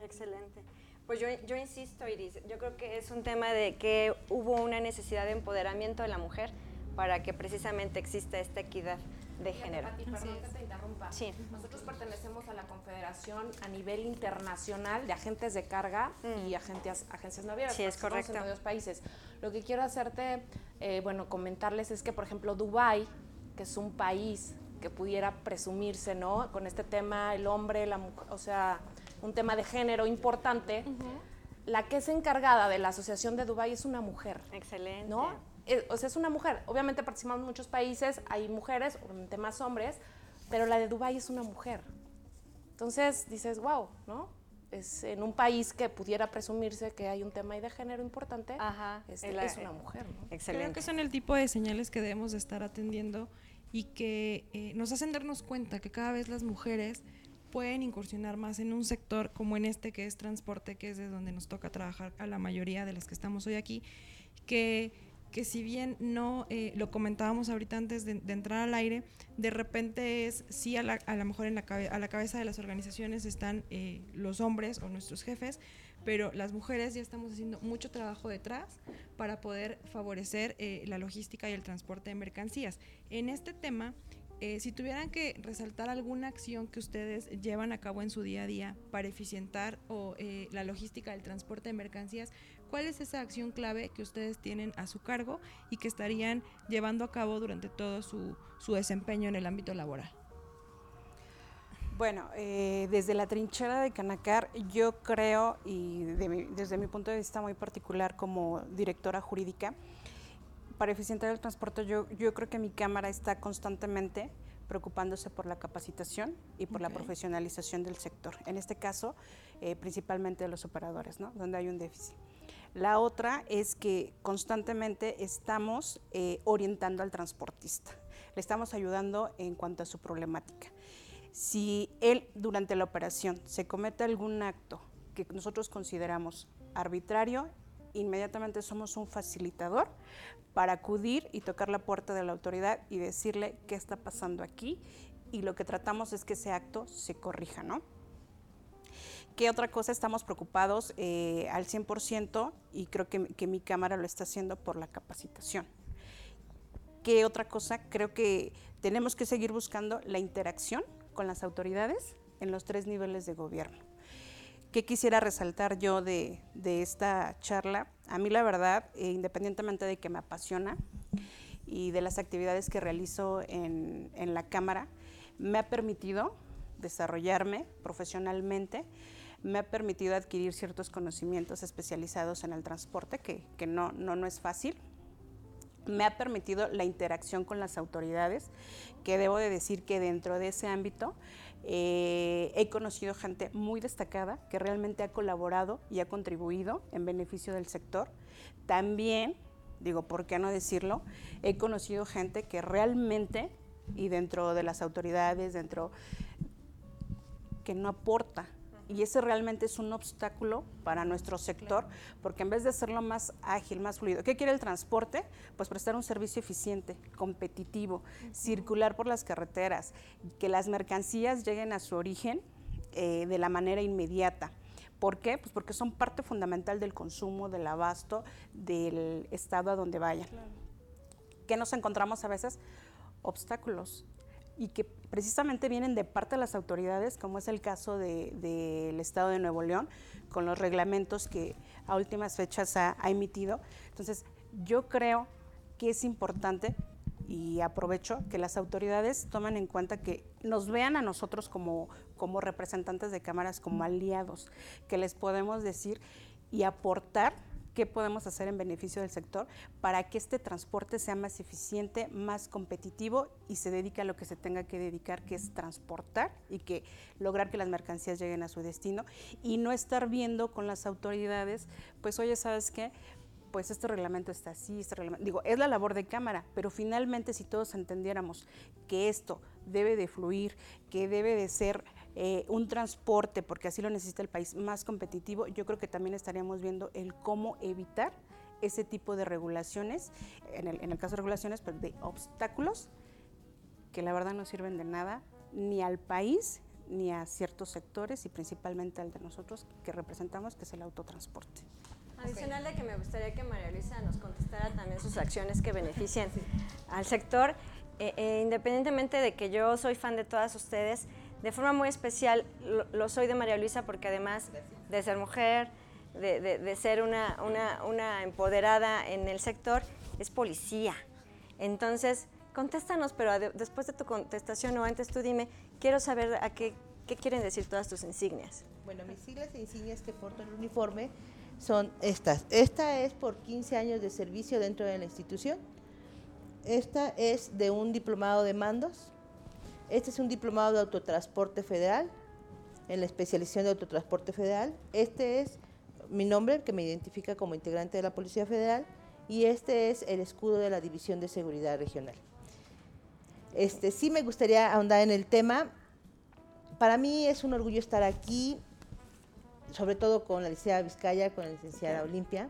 Excelente. Pues yo, yo, insisto, Iris, yo creo que es un tema de que hubo una necesidad de empoderamiento de la mujer para que precisamente exista esta equidad de género. perdón que te interrumpa. Sí. Nosotros pertenecemos a la Confederación a nivel internacional de agentes de carga y mm. agencias, agencias navieras. Sí, es correcto. En varios países. Lo que quiero hacerte, eh, bueno, comentarles es que, por ejemplo, Dubái, que es un país que pudiera presumirse, ¿no? Con este tema, el hombre, la mujer, o sea, un tema de género importante. La que es encargada de la Asociación de Dubái es una mujer. Excelente. ¿No? Eh, o sea, es una mujer. Obviamente participamos en muchos países, hay mujeres, obviamente más hombres, pero la de Dubái es una mujer. Entonces dices, wow, ¿no? Es en un país que pudiera presumirse que hay un tema de género importante, este, es, una mujer. ¿no? Excelente. Creo que son el tipo de señales que debemos de estar atendiendo y que eh, nos hacen darnos cuenta que cada vez las mujeres pueden incursionar más en un sector como en este que es transporte, que es de donde nos toca trabajar a la mayoría de las que estamos hoy aquí, que que si bien no eh, lo comentábamos ahorita antes de, entrar al aire, de repente es, sí, a, la, a lo mejor en la a la cabeza de las organizaciones están eh, los hombres o nuestros jefes, pero las mujeres ya estamos haciendo mucho trabajo detrás para poder favorecer eh, la logística y el transporte de mercancías. En este tema, si tuvieran que resaltar alguna acción que ustedes llevan a cabo en su día a día para eficientar o, la logística del transporte de mercancías, ¿Cuál es esa acción clave que ustedes tienen a su cargo y que estarían llevando a cabo durante todo su, desempeño en el ámbito laboral? Bueno, eh, desde la trinchera de Canacar, yo creo, y desde mi punto de vista muy particular como directora jurídica, para eficientar el transporte, yo, yo creo que mi Cámara está constantemente preocupándose por la capacitación y por la profesionalización del sector. En este caso, eh, principalmente de los operadores, ¿no? donde hay un déficit. La otra es que constantemente estamos eh, orientando al transportista, le estamos ayudando en cuanto a su problemática. Si él durante la operación se comete algún acto que nosotros consideramos arbitrario, inmediatamente somos un facilitador para acudir y tocar la puerta de la autoridad y decirle qué está pasando aquí y lo que tratamos es que ese acto se corrija, ¿no? ¿Qué otra cosa estamos preocupados eh, al 100% y creo que, mi cámara lo está haciendo por la capacitación? ¿Qué otra cosa? Creo que tenemos que seguir buscando la interacción con las autoridades en los tres niveles de gobierno. ¿Qué quisiera resaltar yo de, esta charla? A mí la verdad, eh, independientemente de que me apasiona y de las actividades que realizo en, en la Cámara, me ha permitido desarrollarme profesionalmente, me ha permitido adquirir ciertos conocimientos especializados en el transporte, que, no, no, no es fácil. Me ha permitido la interacción con las autoridades, que debo de decir que dentro de ese ámbito eh, he conocido gente muy destacada que realmente ha colaborado y ha contribuido en beneficio del sector. También, digo, ¿por qué no decirlo? He conocido gente que realmente, y dentro de las autoridades, dentro que no aporta y ese realmente es un obstáculo para nuestro sector, porque en vez de hacerlo más ágil, más fluido, ¿qué quiere el transporte? Pues prestar un servicio eficiente, competitivo, circular por las carreteras, que las mercancías lleguen a su origen eh, de la manera inmediata. ¿Por qué? Pues porque son parte fundamental del consumo, del abasto, del estado a donde vayan. ¿Qué nos encontramos a veces? Obstáculos y que precisamente vienen de parte de las autoridades, como es el caso del Estado de Nuevo León, con los reglamentos que a últimas fechas ha, emitido. Entonces, yo creo que es importante y aprovecho que las autoridades tomen en cuenta que nos vean a nosotros como, como representantes de cámaras, como aliados, que les podemos decir y aportar qué podemos hacer en beneficio del sector para que este transporte sea más eficiente, más competitivo y se dedique a lo que se tenga que dedicar, que es transportar y que lograr que las mercancías lleguen a su destino y no estar viendo con las autoridades, pues oye, ¿sabes qué? pues este reglamento está así, este reglamento, digo, es la labor de cámara, pero finalmente si todos entendiéramos que esto debe de fluir, que debe de ser eh, un transporte, porque así lo necesita el país, más competitivo, yo creo que también estaríamos viendo el cómo evitar ese tipo de regulaciones, en el, en el caso de regulaciones, pues de obstáculos que la verdad no sirven de nada ni al país ni a ciertos sectores y principalmente al de nosotros que representamos, que es el autotransporte. Adicional de que me gustaría que María Luisa nos contestara también sus acciones que benefician al sector, eh, eh, independientemente de que yo soy fan de todas ustedes, de forma muy especial lo, soy de María Luisa porque además de ser mujer, de, ser una, una, empoderada en el sector, es policía. Entonces, contéstanos, pero después de tu contestación o antes tú dime, quiero saber a qué, qué quieren decir todas tus insignias. Bueno, mis siglas e insignias que porto el uniforme son estas. Esta es por 15 años de servicio dentro de la institución. Esta es de un diplomado de mandos. Este es un diplomado de autotransporte federal, en la especialización de autotransporte federal. Este es mi nombre, que me identifica como integrante de la Policía Federal, y este es el escudo de la División de Seguridad Regional. Este, sí me gustaría ahondar en el tema. Para mí es un orgullo estar aquí sobre todo con la licenciada Vizcaya, con la licenciada Olimpia,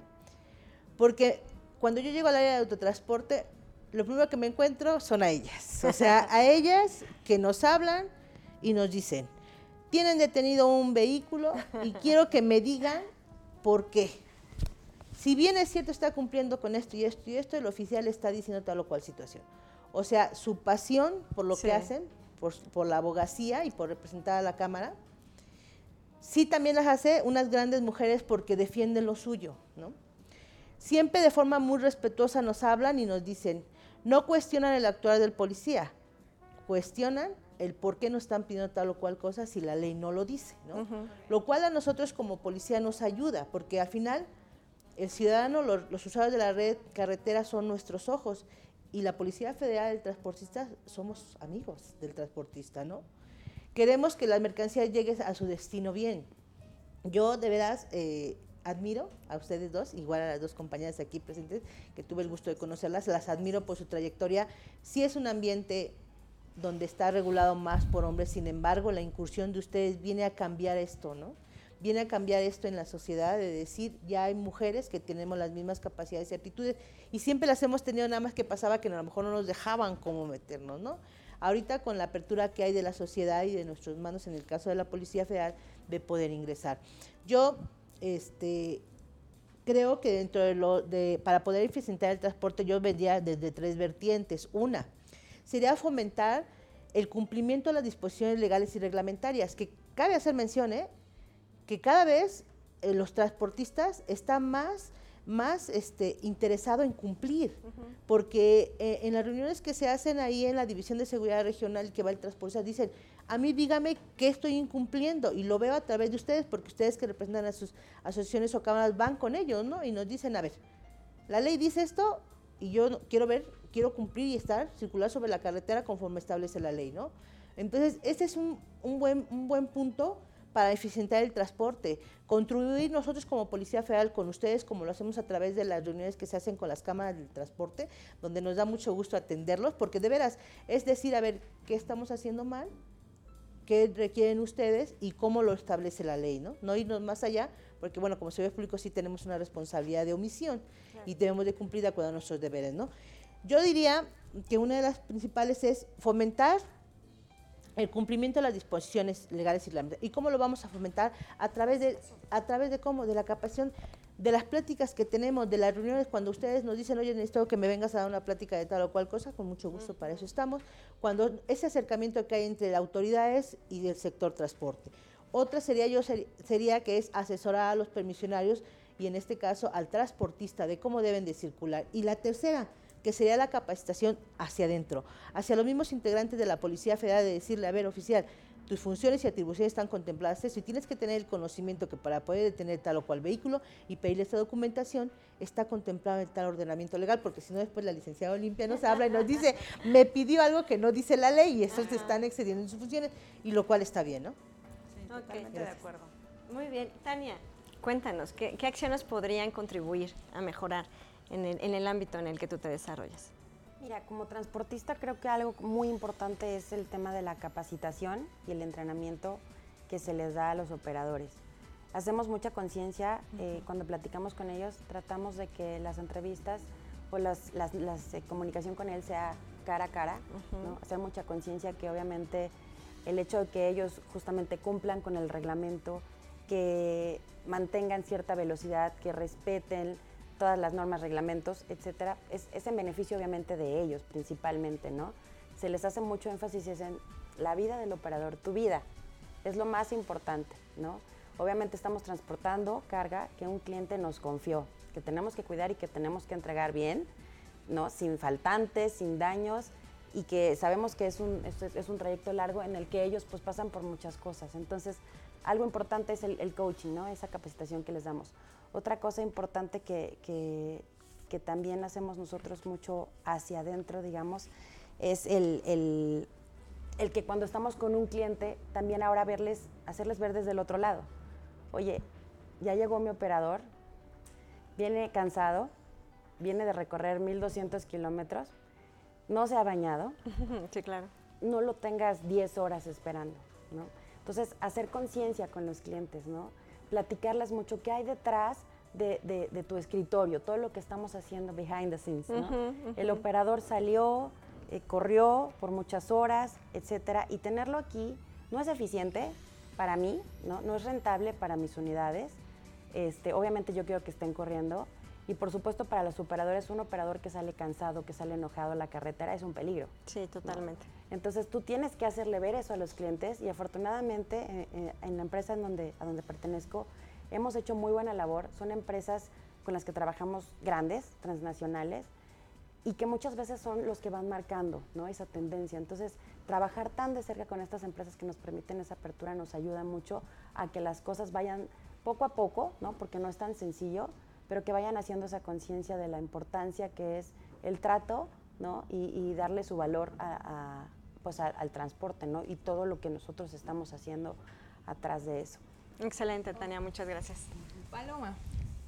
porque cuando yo llego al área de autotransporte, lo primero que me encuentro son a ellas, o sea, a ellas que nos hablan y nos dicen, tienen detenido un vehículo y quiero que me digan por qué. Si bien es cierto está cumpliendo con esto y esto y esto, el oficial está diciendo tal o cual situación. O sea, su pasión por lo que hacen, por, por la abogacía y por representar a la Cámara, sí también las hace unas grandes mujeres porque defienden lo suyo, ¿no? Siempre de forma muy respetuosa nos hablan y nos dicen, no cuestionan el actuar del policía, cuestionan el por qué no están pidiendo tal o cual cosa si la ley no lo dice, ¿no? Lo cual a nosotros como policía nos ayuda, porque al final el ciudadano, los, los usuarios de la red carretera son nuestros ojos y la Policía Federal del Transportista somos amigos del transportista, ¿no? Queremos que la mercancía llegue a su destino bien. Yo de veras eh, admiro a ustedes dos, igual a las dos compañeras aquí presentes, que tuve el gusto de conocerlas, las admiro por su trayectoria. Sí es un ambiente donde está regulado más por hombres, sin embargo, la incursión de ustedes viene a cambiar esto, ¿no? Viene a cambiar esto en la sociedad, de decir, ya hay mujeres que tenemos las mismas capacidades y aptitudes, y siempre las hemos tenido, nada más que pasaba que a lo mejor no nos dejaban cómo meternos, ¿no? ahorita con la apertura que hay de la sociedad y de nuestros manos, en el caso de la Policía Federal, de poder ingresar. Yo este, creo que dentro de lo de, para poder eficientar el transporte, yo vendría desde tres vertientes. Una, sería fomentar el cumplimiento de las disposiciones legales y reglamentarias, que cabe hacer mención, ¿eh? que cada vez eh, los transportistas están más más este, interesado en cumplir, porque eh, en las reuniones que se hacen ahí en la División de Seguridad Regional que va el transporte, dicen, a mí dígame qué estoy incumpliendo, y lo veo a través de ustedes, porque ustedes que representan a sus asociaciones o cámaras van con ellos, ¿no? Y nos dicen, a ver, la ley dice esto, y yo quiero ver, quiero cumplir y estar, circular sobre la carretera conforme establece la ley, ¿no? Entonces, este es un, un buen, un buen punto para eficientar el transporte, contribuir nosotros como Policía Federal con ustedes, como lo hacemos a través de las reuniones que se hacen con las cámaras del transporte, donde nos da mucho gusto atenderlos, porque de veras es decir, a ver, ¿qué estamos haciendo mal? ¿Qué requieren ustedes y cómo lo establece la ley? No, no irnos más allá, porque bueno, como ve público sí tenemos una responsabilidad de omisión y debemos de cumplir de acuerdo a nuestros deberes. ¿no? Yo diría que una de las principales es fomentar el cumplimiento de las disposiciones legales y reglamentarias. ¿Y cómo lo vamos a fomentar? A través de, a través de cómo, de la capacitación, de las pláticas que tenemos, de las reuniones, cuando ustedes nos dicen, oye, necesito que me vengas a dar una plática de tal o cual cosa, con mucho gusto, para eso estamos. Cuando ese acercamiento que hay entre las autoridades y del sector transporte. Otra sería yo sería que es asesorar a los permisionarios y en este caso al transportista de cómo deben de circular. Y la tercera, que sería la capacitación hacia adentro, hacia los mismos integrantes de la Policía Federal de decirle, a ver, oficial, tus funciones y atribuciones están contempladas eso y tienes que tener el conocimiento que para poder detener tal o cual vehículo y pedirle esta documentación está contemplado en tal ordenamiento legal, porque si no después la licenciada Olimpia nos habla y nos dice, me pidió algo que no dice la ley y eso se están excediendo en sus funciones, y lo cual está bien, ¿no? Sí, totalmente de acuerdo. Muy bien, Tania, cuéntanos, ¿qué, ¿qué acciones podrían contribuir a mejorar en el, en el ámbito en el que tú te desarrollas? Mira, como transportista creo que algo muy importante es el tema de la capacitación y el entrenamiento que se les da a los operadores. Hacemos mucha conciencia eh, cuando platicamos con ellos, tratamos de que las entrevistas o las, las, eh, comunicación con él sea cara a cara, hacer mucha conciencia que obviamente el hecho de que ellos justamente cumplan con el reglamento, que mantengan cierta velocidad, que respeten todas las normas, reglamentos, etcétera, es, es, en beneficio obviamente de ellos principalmente, ¿no? Se les hace mucho énfasis en la vida del operador, tu vida, es lo más importante, ¿no? Obviamente estamos transportando carga que un cliente nos confió, que tenemos que cuidar y que tenemos que entregar bien, ¿no? Sin faltantes, sin daños y que sabemos que es un, es, un trayecto largo en el que ellos pues pasan por muchas cosas. Entonces, algo importante es el, coaching, ¿no? Esa capacitación que les damos. Otra cosa importante que, que, también hacemos nosotros mucho hacia adentro, digamos, es el, el, el, que cuando estamos con un cliente, también ahora verles, hacerles ver desde el otro lado. Oye, ya llegó mi operador, viene cansado, viene de recorrer 1200 kilómetros, no se ha bañado. Sí, claro. No lo tengas 10 horas esperando, ¿no? Entonces, hacer conciencia con los clientes, ¿no? Platicarles mucho qué hay detrás de, tu escritorio, todo lo que estamos haciendo behind the scenes, ¿no? El operador salió, eh, corrió por muchas horas, etcétera, y tenerlo aquí no es eficiente para mí, ¿no? No es rentable para mis unidades. Este, obviamente yo quiero que estén corriendo, y por supuesto para los operadores, un operador que sale cansado, que sale enojado a la carretera es un peligro. Sí, totalmente. Entonces tú tienes que hacerle ver eso a los clientes y afortunadamente eh, eh, en la empresa en donde, a donde pertenezco hemos hecho muy buena labor. Son empresas con las que trabajamos grandes, transnacionales, y que muchas veces son los que van marcando ¿no? esa tendencia. Entonces, trabajar tan de cerca con estas empresas que nos permiten esa apertura nos ayuda mucho a que las cosas vayan poco a poco, ¿no? porque no es tan sencillo, pero que vayan haciendo esa conciencia de la importancia que es el trato ¿no? y, darle su valor a, pues al transporte ¿no? y todo lo que nosotros estamos haciendo atrás de eso. Excelente, Tania, muchas gracias. Paloma,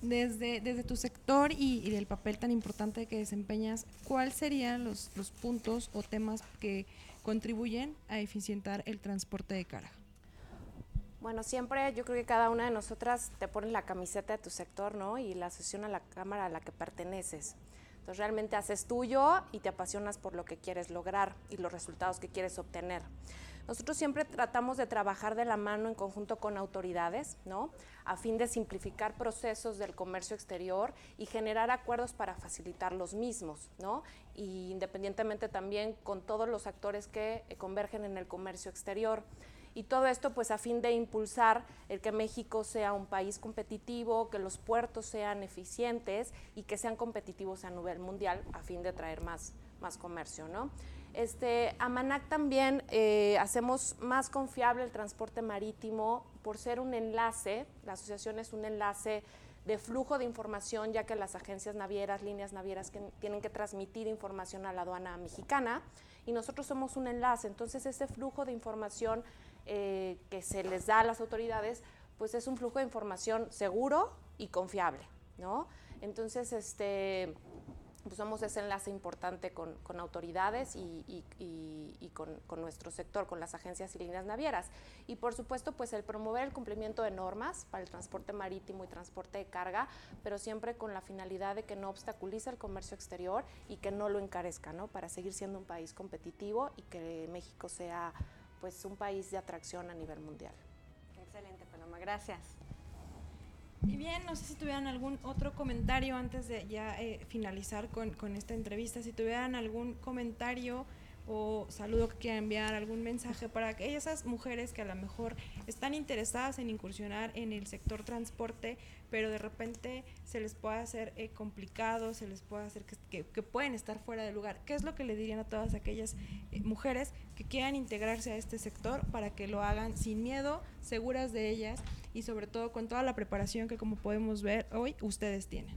desde, desde tu sector y, y, del papel tan importante que desempeñas, ¿cuáles serían los, los puntos o temas que contribuyen a eficientar el transporte de carga? Bueno, siempre yo creo que cada una de nosotras te pone la camiseta de tu sector, ¿no? Y la asociación a la cámara a la que perteneces. Entonces realmente haces tuyo y te apasionas por lo que quieres lograr y los resultados que quieres obtener. Nosotros siempre tratamos de trabajar de la mano en conjunto con autoridades, ¿no? A fin de simplificar procesos del comercio exterior y generar acuerdos para facilitar los mismos, ¿no? Y independientemente también con todos los actores que convergen en el comercio exterior. Y todo esto pues a fin de impulsar el que México sea un país competitivo, que los puertos sean eficientes y que sean competitivos a nivel mundial a fin de traer más, más comercio, ¿no? Este, Amanac también eh, hacemos más confiable el transporte marítimo por ser un enlace, la asociación es un enlace de flujo de información, ya que las agencias navieras, líneas navieras que tienen que transmitir información a la aduana mexicana y nosotros somos un enlace, entonces ese flujo de información eh, que se les da a las autoridades, pues es un flujo de información seguro y confiable, ¿no? Entonces, este, pues somos ese enlace importante con, autoridades y, con, nuestro sector, con las agencias y líneas navieras. Y por supuesto, pues el promover el cumplimiento de normas para el transporte marítimo y transporte de carga, pero siempre con la finalidad de que no obstaculice el comercio exterior y que no lo encarezca, ¿no? Para seguir siendo un país competitivo y que México sea pues un país de atracción a nivel mundial. Excelente, Paloma, gracias. Y bien, no sé si tuvieran algún otro comentario antes de ya eh, finalizar con, con, esta entrevista, si tuvieran algún comentario o saludo que quieran enviar, algún mensaje para que esas mujeres que a lo mejor están interesadas en incursionar en el sector transporte, pero de repente se les puede hacer eh, complicado, se les puede hacer que, que, pueden estar fuera de lugar. ¿Qué es lo que le dirían a todas aquellas eh, mujeres que quieran integrarse a este sector para que lo hagan sin miedo, seguras de ellas y sobre todo con toda la preparación que como podemos ver hoy ustedes tienen?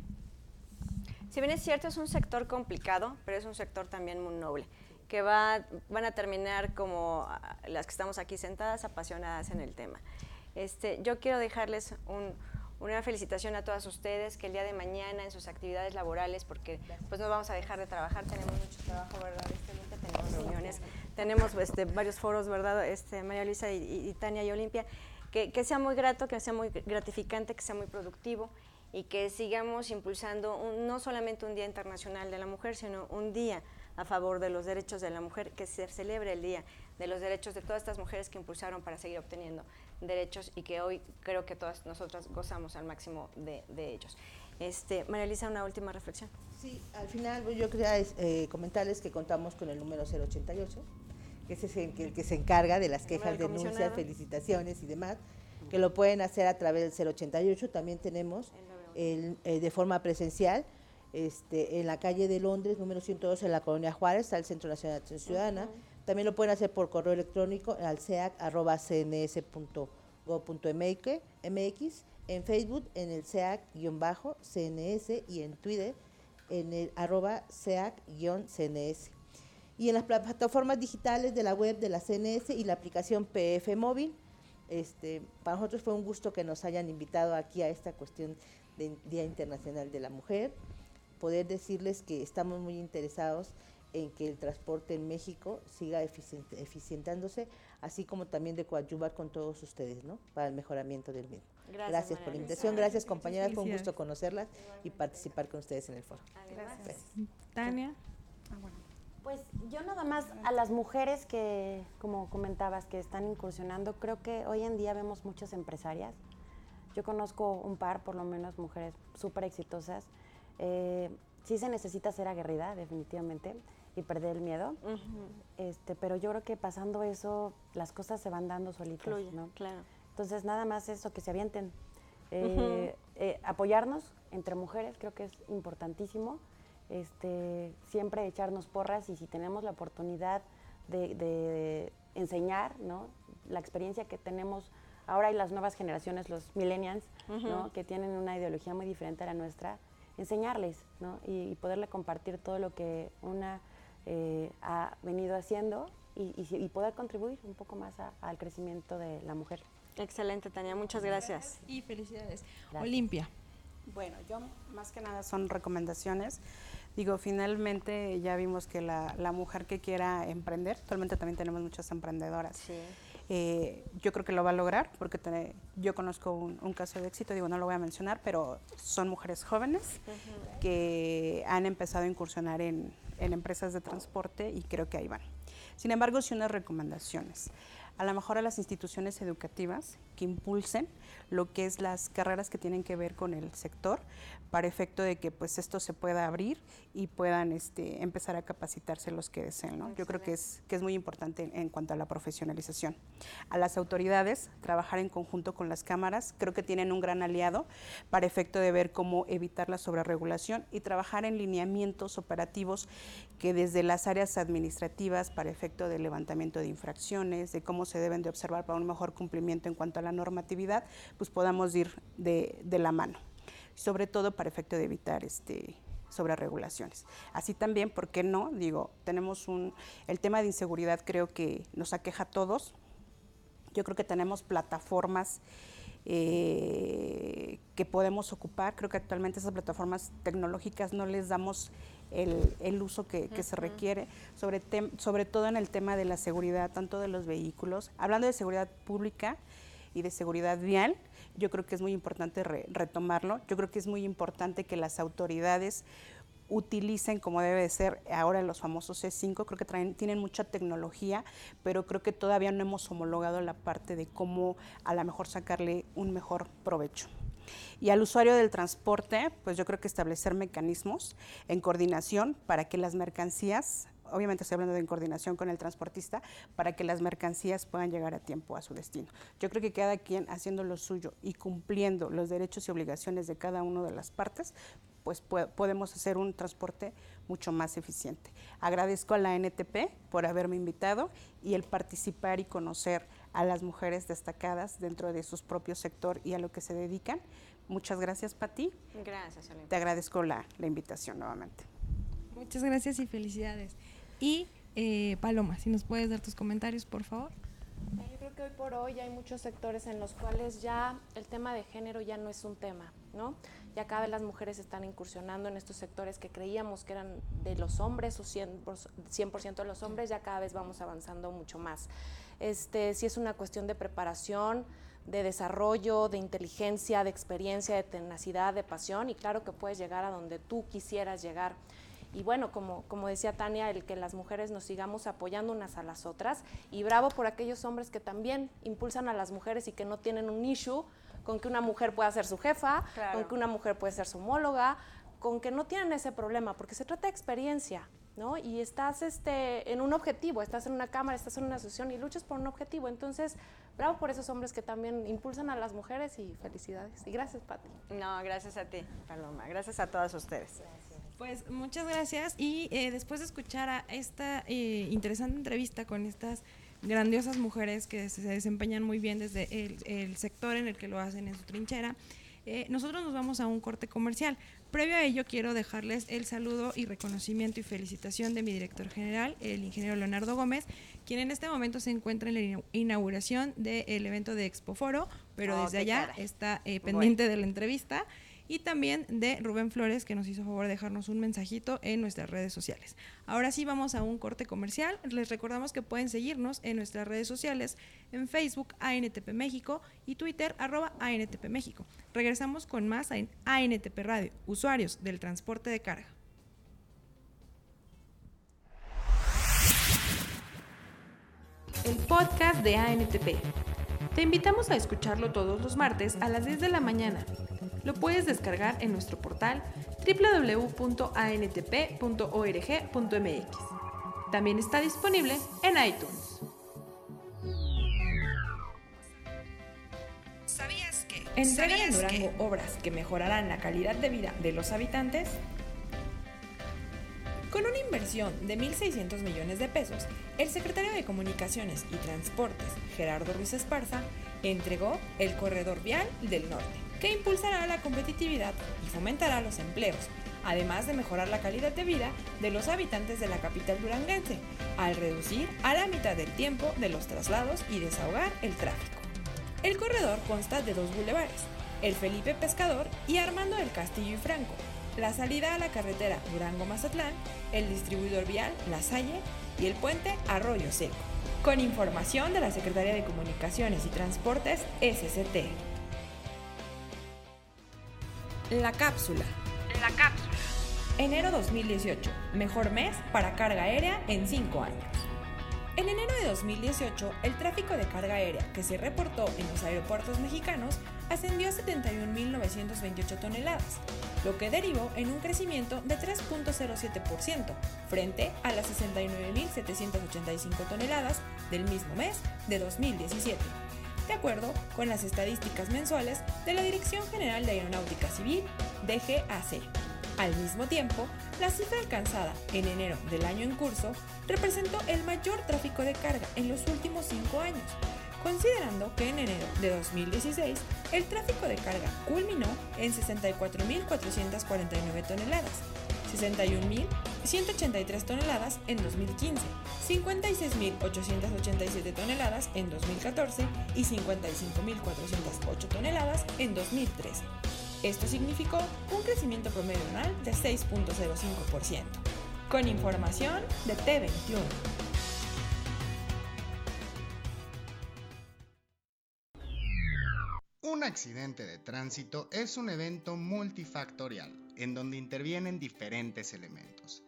Si bien es cierto, es un sector complicado, pero es un sector también muy noble que va, van a terminar como ah, las que estamos aquí sentadas, apasionadas en el tema. Este, yo quiero dejarles una felicitación a todas ustedes, que el día de mañana en sus actividades laborales, porque pues no vamos a dejar de trabajar, tenemos mucho trabajo, ¿verdad? Este, tenemos reuniones, tenemos este, varios foros, ¿verdad? Este, María Luisa y, Tania y Olimpia. que, que, sea muy grato, que sea muy gratificante, que sea muy productivo y que sigamos impulsando no solamente un Día Internacional de la Mujer, sino un día a favor de los derechos de la mujer, que se celebre el Día de los Derechos de todas estas mujeres que impulsaron para seguir obteniendo derechos y que hoy creo que todas nosotras gozamos al máximo de, ellos. Este, María Elisa, una última reflexión. Sí, al final pues, yo quería eh, comentarles que contamos con el número 088, que es el que, se encarga de las quejas, denuncias, felicitaciones y demás, que lo pueden hacer a través del 088. También tenemos el, eh, de forma presencial este, en la calle de Londres, número 112, en la colonia Juárez, está el Centro Nacional de Acción Ciudadana. También lo pueden hacer por correo electrónico al ceac.cns.gov.mx, en Facebook en el CEAC-CNS y en Twitter en el arroba CEAC-CNS. Y en las plataformas digitales de la web de la CNS y la aplicación PF Móvil. Este, para nosotros fue un gusto que nos hayan invitado aquí a esta cuestión del Día Internacional de la Mujer poder decirles que estamos muy interesados en que el transporte en México siga eficientándose, así como también de coadyuvar con todos ustedes, ¿no? Para el mejoramiento del mismo. Gracias, por la invitación, gracias compañeras, fue un gusto conocerlas y participar con ustedes en el foro. Gracias. Tania. Ah, pues yo nada más a las mujeres que, como comentabas, que están incursionando, creo que hoy en día vemos muchas empresarias. Yo conozco un par, por lo menos, mujeres súper exitosas eh, sí se necesita ser aguerrida, definitivamente, y perder el miedo. este, pero yo creo que pasando eso, las cosas se van dando solitas, ¿no? Claro. Entonces, nada más eso, que se avienten. Eh, eh, apoyarnos entre mujeres, creo que es importantísimo. Este, siempre echarnos porras y si tenemos la oportunidad de, enseñar, ¿no? La experiencia que tenemos ahora hay las nuevas generaciones, los millennials, ¿no? Que tienen una ideología muy diferente a la nuestra enseñarles ¿no? y, poderle compartir todo lo que una eh, ha venido haciendo y, poder contribuir un poco más al crecimiento de la mujer. Excelente, Tania, muchas gracias. Y felicidades. Olimpia. Bueno, yo más que nada son recomendaciones. Digo, finalmente ya vimos que la, la mujer que quiera emprender, actualmente también tenemos muchas emprendedoras. Sí eh, yo creo que lo va a lograr porque yo conozco un, caso de éxito, digo, no lo voy a mencionar, pero son mujeres jóvenes que han empezado a incursionar en, en empresas de transporte y creo que ahí van. Sin embargo, sí unas recomendaciones a lo mejor a las instituciones educativas que impulsen lo que es las carreras que tienen que ver con el sector para efecto de que pues esto se pueda abrir y puedan este, empezar a capacitarse los que deseen. ¿no? Yo creo que es, que es muy importante en, cuanto a la profesionalización. A las autoridades, trabajar en conjunto con las cámaras, creo que tienen un gran aliado para efecto de ver cómo evitar la sobreregulación y trabajar en lineamientos operativos que desde las áreas administrativas para efecto de levantamiento de infracciones, de cómo se deben de observar para un mejor cumplimiento en cuanto a la normatividad, pues podamos ir de, de la mano, sobre todo para efecto de evitar este sobre regulaciones. Así también, ¿por qué no? Digo, tenemos un, el tema de inseguridad creo que nos aqueja a todos. Yo creo que tenemos plataformas eh, que podemos ocupar. Creo que actualmente esas plataformas tecnológicas no les damos el, uso que, se requiere, sobre, sobre todo en el tema de la seguridad, tanto de los vehículos. Hablando de seguridad pública y de seguridad vial, yo creo que es muy importante retomarlo. Yo creo que es muy importante que las autoridades utilicen como debe de ser ahora los famosos C5, creo que traen, tienen mucha tecnología, pero creo que todavía no hemos homologado la parte de cómo a lo mejor sacarle un mejor provecho. Y al usuario del transporte, pues yo creo que establecer mecanismos en coordinación para que las mercancías, obviamente estoy hablando de en coordinación con el transportista, para que las mercancías puedan llegar a tiempo a su destino. Yo creo que cada quien haciendo lo suyo y cumpliendo los derechos y obligaciones de cada una de las partes, pues podemos hacer un transporte mucho más eficiente. Agradezco a la NTP por haberme invitado y el participar y conocer a las mujeres destacadas dentro de su propio sector y a lo que se dedican. Muchas gracias, Pati. Gracias, Te agradezco la, invitación nuevamente. Muchas gracias y felicidades. Y eh, Paloma, si nos puedes dar tus comentarios, por favor. Yo creo que hoy por hoy hay muchos sectores en los cuales ya el tema de género ya no es un tema, ¿no? Ya cada vez las mujeres están incursionando en estos sectores que creíamos que eran de los hombres o 100%, 100 de los hombres, ya cada vez vamos avanzando mucho más. Este, si es una cuestión de preparación, de desarrollo, de inteligencia, de experiencia, de tenacidad, de pasión y claro que puedes llegar a donde tú quisieras llegar. Y bueno, como, como decía Tania, el que las mujeres nos sigamos apoyando unas a las otras y bravo por aquellos hombres que también impulsan a las mujeres y que no tienen un issue con que una mujer pueda ser su jefa, con que una mujer puede ser su homóloga, con que no tienen ese problema, porque se trata de experiencia, ¿no? Y estás este, en un objetivo, estás en una cámara, estás en una asociación y luchas por un objetivo. Entonces, bravo por esos hombres que también impulsan a las mujeres y felicidades. Y gracias, Pati. No, gracias a ti, Paloma. Gracias a todas ustedes. Pues muchas gracias y eh, después de escuchar a esta eh, interesante entrevista con estas grandiosas mujeres que se desempeñan muy bien desde el, sector en el que lo hacen en su trinchera, eh, nosotros nos vamos a un corte comercial. Previo a ello, quiero dejarles el saludo y reconocimiento y felicitación de mi director general, el ingeniero Leonardo Gómez, quien en este momento se encuentra en la inauguración del evento de Expo Foro, pero oh, desde allá está pendiente de la entrevista y también de Rubén Flores que nos hizo favor de dejarnos un mensajito en nuestras redes sociales. Ahora sí vamos a un corte comercial. Les recordamos que pueden seguirnos en nuestras redes sociales, en Facebook ANTP México y Twitter arroba ANTP México. Regresamos con más en ANTP Radio, usuarios del transporte de carga. El podcast de ANTP. Te invitamos a escucharlo todos los martes a las 10 de la mañana lo puedes descargar en nuestro portal www.antp.org.mx. También está disponible en iTunes. ¿Sabías que? Entregan en Durango obras que mejorarán la calidad de vida de los habitantes. Con una inversión de 1.600 millones de pesos, el secretario de Comunicaciones y Transportes, Gerardo Ruiz Esparza, entregó el Corredor Vial del Norte que impulsará la competitividad y fomentará los empleos, además de mejorar la calidad de vida de los habitantes de la capital duranguense, al reducir a la mitad del tiempo de los traslados y desahogar el tráfico. El corredor consta de dos bulevares, el Felipe Pescador y Armando del Castillo y Franco, la salida a la carretera Durango-Mazatlán, el distribuidor vial La Salle y el puente Arroyo Seco. Con información de la Secretaría de Comunicaciones y Transportes SCT. La cápsula. La cápsula. Enero 2018. Mejor mes para carga aérea en 5 años. En enero de 2018, el tráfico de carga aérea que se reportó en los aeropuertos mexicanos ascendió a 71.928 toneladas, lo que derivó en un crecimiento de 3.07% frente a las 69.785 toneladas del mismo mes de 2017 de acuerdo con las estadísticas mensuales de la Dirección General de Aeronáutica Civil, DGAC. Al mismo tiempo, la cifra alcanzada en enero del año en curso representó el mayor tráfico de carga en los últimos cinco años, considerando que en enero de 2016 el tráfico de carga culminó en 64.449 toneladas, 61.183 toneladas en 2015, 56.887 toneladas en 2014 y 55.408 toneladas en 2013. Esto significó un crecimiento promedio anual de 6.05%. Con información de T21. Un accidente de tránsito es un evento multifactorial en donde intervienen diferentes elementos.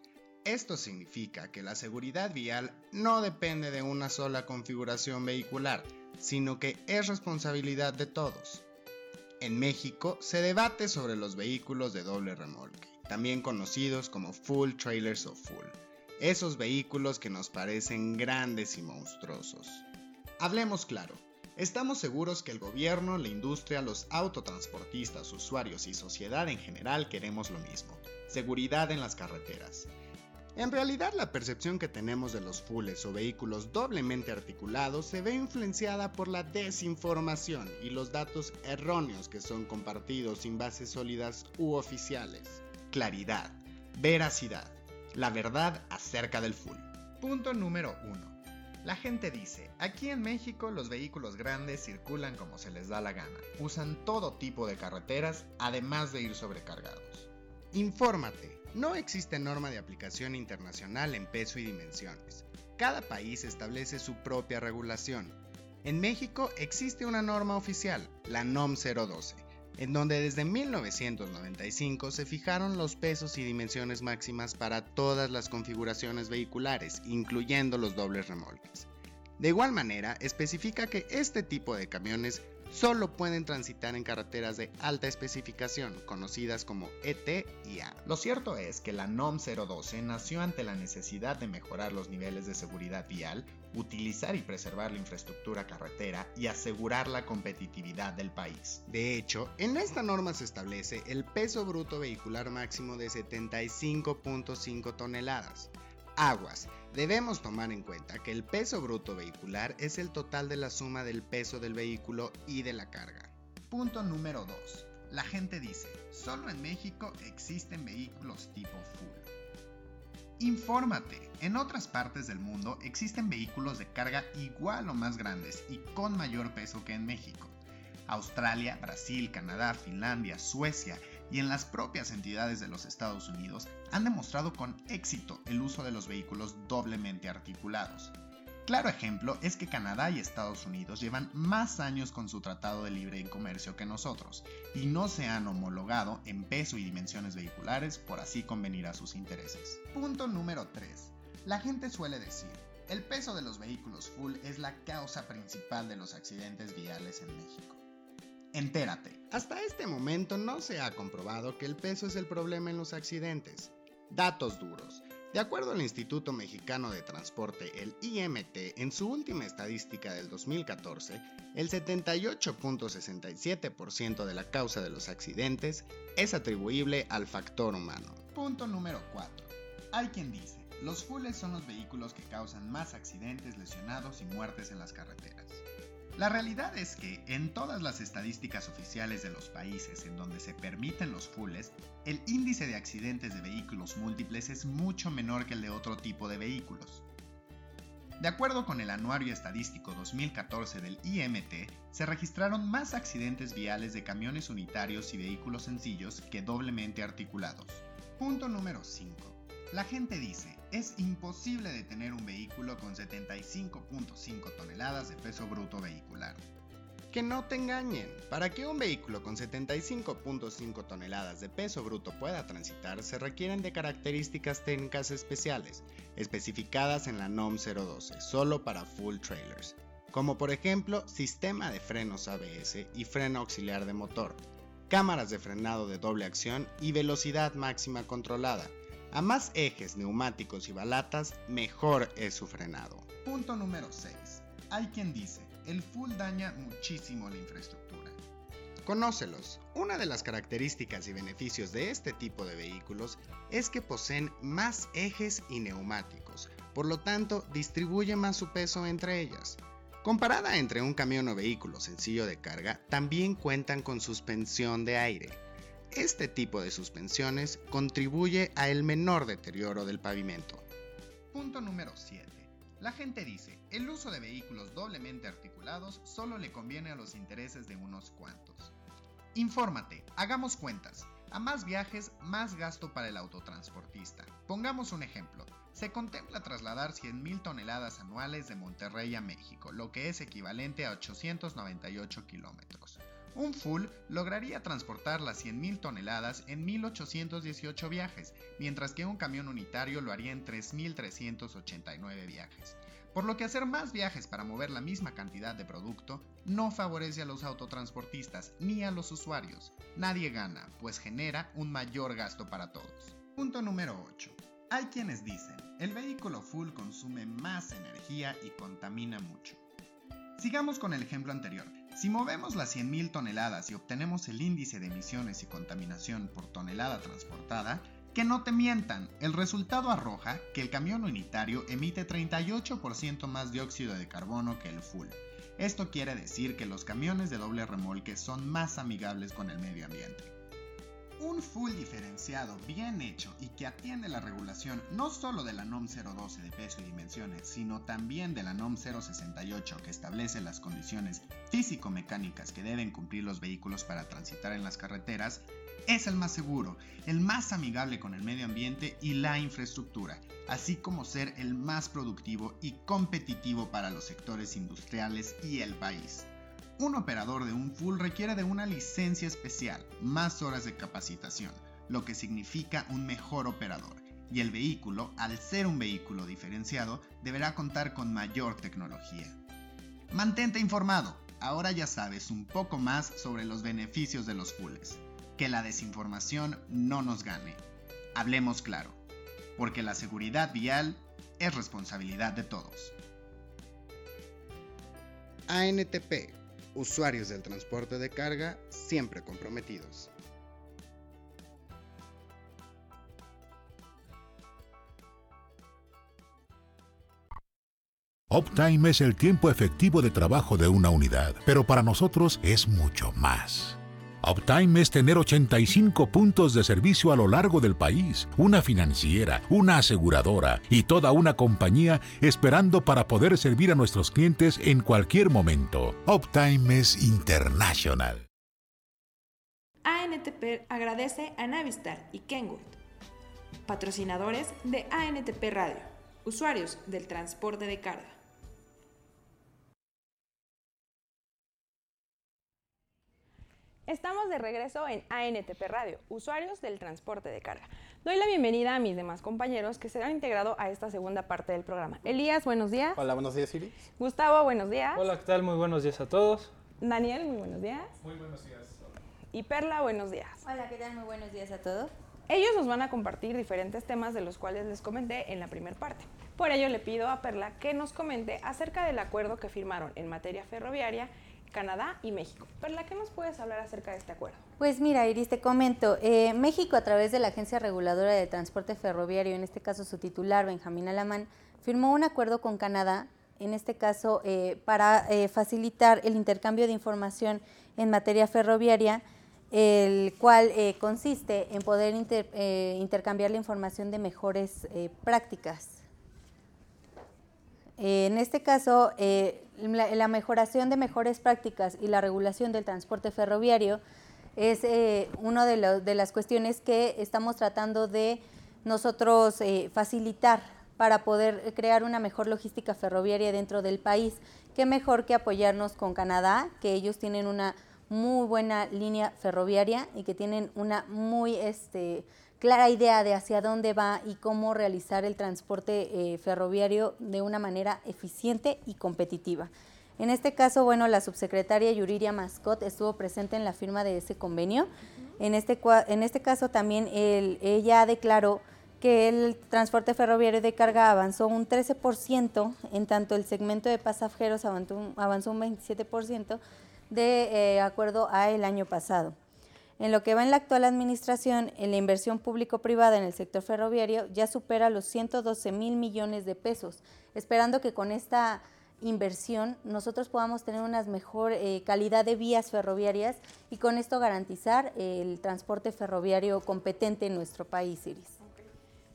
Esto significa que la seguridad vial no depende de una sola configuración vehicular, sino que es responsabilidad de todos. En México se debate sobre los vehículos de doble remolque, también conocidos como full trailers o full, esos vehículos que nos parecen grandes y monstruosos. Hablemos claro, Estamos seguros que el gobierno, la industria, los autotransportistas, usuarios y sociedad en general queremos lo mismo, seguridad en las carreteras. En realidad la percepción que tenemos de los fulles o vehículos doblemente articulados se ve influenciada por la desinformación y los datos erróneos que son compartidos sin bases sólidas u oficiales. Claridad, veracidad, la verdad acerca del full. Punto número 1. La gente dice, aquí en México los vehículos grandes circulan como se les da la gana, usan todo tipo de carreteras, además de ir sobrecargados. Infórmate, no existe norma de aplicación internacional en peso y dimensiones. Cada país establece su propia regulación. En México existe una norma oficial, la NOM 012, en donde desde 1995 se fijaron los pesos y dimensiones máximas para todas las configuraciones vehiculares, incluyendo los dobles remolques. De igual manera, especifica que este tipo de camiones solo pueden transitar en carreteras de alta especificación, conocidas como ET y A. Lo cierto es que la NOM 012 nació ante la necesidad de mejorar los niveles de seguridad vial, utilizar y preservar la infraestructura carretera y asegurar la competitividad del país. De hecho, en esta norma se establece el peso bruto vehicular máximo de 75.5 toneladas. Aguas, Debemos tomar en cuenta que el peso bruto vehicular es el total de la suma del peso del vehículo y de la carga. Punto número 2. La gente dice, solo en México existen vehículos tipo full. Infórmate, en otras partes del mundo existen vehículos de carga igual o más grandes y con mayor peso que en México. Australia, Brasil, Canadá, Finlandia, Suecia y en las propias entidades de los Estados Unidos han demostrado con éxito el uso de los vehículos doblemente articulados. Claro ejemplo es que Canadá y Estados Unidos llevan más años con su Tratado de Libre Comercio que nosotros y no se han homologado en peso y dimensiones vehiculares por así convenir a sus intereses. Punto número 3. La gente suele decir, el peso de los vehículos full es la causa principal de los accidentes viales en México. Entérate. Hasta este momento no se ha comprobado que el peso es el problema en los accidentes. Datos duros. De acuerdo al Instituto Mexicano de Transporte, el IMT, en su última estadística del 2014, el 78.67% de la causa de los accidentes es atribuible al factor humano. Punto número 4. Hay quien dice, los fulles son los vehículos que causan más accidentes, lesionados y muertes en las carreteras. La realidad es que en todas las estadísticas oficiales de los países en donde se permiten los fulles, el índice de accidentes de vehículos múltiples es mucho menor que el de otro tipo de vehículos. De acuerdo con el Anuario Estadístico 2014 del IMT, se registraron más accidentes viales de camiones unitarios y vehículos sencillos que doblemente articulados. Punto número 5. La gente dice, es imposible detener un vehículo con 75.5 toneladas de peso bruto vehicular. Que no te engañen, para que un vehículo con 75.5 toneladas de peso bruto pueda transitar se requieren de características técnicas especiales, especificadas en la NOM 012, solo para full trailers, como por ejemplo sistema de frenos ABS y freno auxiliar de motor, cámaras de frenado de doble acción y velocidad máxima controlada, a más ejes, neumáticos y balatas, mejor es su frenado. Punto número 6. Hay quien dice, el full daña muchísimo la infraestructura. Conócelos. Una de las características y beneficios de este tipo de vehículos es que poseen más ejes y neumáticos, por lo tanto distribuye más su peso entre ellas. Comparada entre un camión o vehículo sencillo de carga, también cuentan con suspensión de aire, este tipo de suspensiones contribuye a el menor deterioro del pavimento. Punto número 7. La gente dice, el uso de vehículos doblemente articulados solo le conviene a los intereses de unos cuantos. Infórmate, hagamos cuentas. A más viajes, más gasto para el autotransportista. Pongamos un ejemplo. Se contempla trasladar 100.000 toneladas anuales de Monterrey a México, lo que es equivalente a 898 kilómetros. Un full lograría transportar las 100.000 toneladas en 1.818 viajes, mientras que un camión unitario lo haría en 3.389 viajes. Por lo que hacer más viajes para mover la misma cantidad de producto no favorece a los autotransportistas ni a los usuarios. Nadie gana, pues genera un mayor gasto para todos. Punto número 8. Hay quienes dicen, el vehículo full consume más energía y contamina mucho. Sigamos con el ejemplo anterior. Si movemos las 100.000 toneladas y obtenemos el índice de emisiones y contaminación por tonelada transportada, que no te mientan, el resultado arroja que el camión unitario emite 38% más dióxido de carbono que el full. Esto quiere decir que los camiones de doble remolque son más amigables con el medio ambiente. Un full diferenciado bien hecho y que atiende la regulación no solo de la NOM 012 de peso y dimensiones, sino también de la NOM 068 que establece las condiciones físico-mecánicas que deben cumplir los vehículos para transitar en las carreteras, es el más seguro, el más amigable con el medio ambiente y la infraestructura, así como ser el más productivo y competitivo para los sectores industriales y el país. Un operador de un full requiere de una licencia especial, más horas de capacitación, lo que significa un mejor operador, y el vehículo, al ser un vehículo diferenciado, deberá contar con mayor tecnología. Mantente informado, ahora ya sabes un poco más sobre los beneficios de los fulls que la desinformación no nos gane. Hablemos claro, porque la seguridad vial es responsabilidad de todos. ANTP, usuarios del transporte de carga siempre comprometidos. Uptime es el tiempo efectivo de trabajo de una unidad, pero para nosotros es mucho más. Uptime es tener 85 puntos de servicio a lo largo del país, una financiera, una aseguradora y toda una compañía esperando para poder servir a nuestros clientes en cualquier momento. Uptime es international. ANTP agradece a Navistar y Kenwood, patrocinadores de ANTP Radio, usuarios del transporte de carga. Estamos de regreso en ANTP Radio, usuarios del transporte de carga. Doy la bienvenida a mis demás compañeros que se han integrado a esta segunda parte del programa. Elías, buenos días. Hola, buenos días, Siri. Gustavo, buenos días. Hola, ¿qué tal? Muy buenos días a todos. Daniel, muy buenos días. Muy buenos días. Y Perla, buenos días. Hola, ¿qué tal? Muy buenos días a todos. Ellos nos van a compartir diferentes temas de los cuales les comenté en la primera parte. Por ello le pido a Perla que nos comente acerca del acuerdo que firmaron en materia ferroviaria Canadá y México. Perla, ¿qué nos puedes hablar acerca de este acuerdo? Pues mira, Iris, te comento. Eh, México, a través de la Agencia Reguladora de Transporte Ferroviario, en este caso su titular, Benjamín Alamán, firmó un acuerdo con Canadá, en este caso eh, para eh, facilitar el intercambio de información en materia ferroviaria, el cual consiste en poder intercambiar la información de mejores prácticas. en este caso, la, mejoración de mejores prácticas y la regulación del transporte ferroviario es eh, una de, las cuestiones que estamos tratando de nosotros eh, facilitar para poder crear una mejor logística ferroviaria dentro del país. Qué mejor que apoyarnos con Canadá, que ellos tienen una muy buena línea ferroviaria y que tienen una muy este, clara idea de hacia dónde va y cómo realizar el transporte eh, ferroviario de una manera eficiente y competitiva. En este caso, bueno, la subsecretaria Yuriria Mascot estuvo presente en la firma de ese convenio. En este, en este caso también ella declaró que el transporte ferroviario de carga avanzó un 13%, en tanto el segmento de pasajeros avanzó, avanzó un 27% de eh, acuerdo a el año pasado. En lo que va en la actual administración, en la inversión público-privada en el sector ferroviario ya supera los 112 mil millones de pesos, esperando que con esta inversión nosotros podamos tener una mejor eh, calidad de vías ferroviarias y con esto garantizar el transporte ferroviario competente en nuestro país, Iris.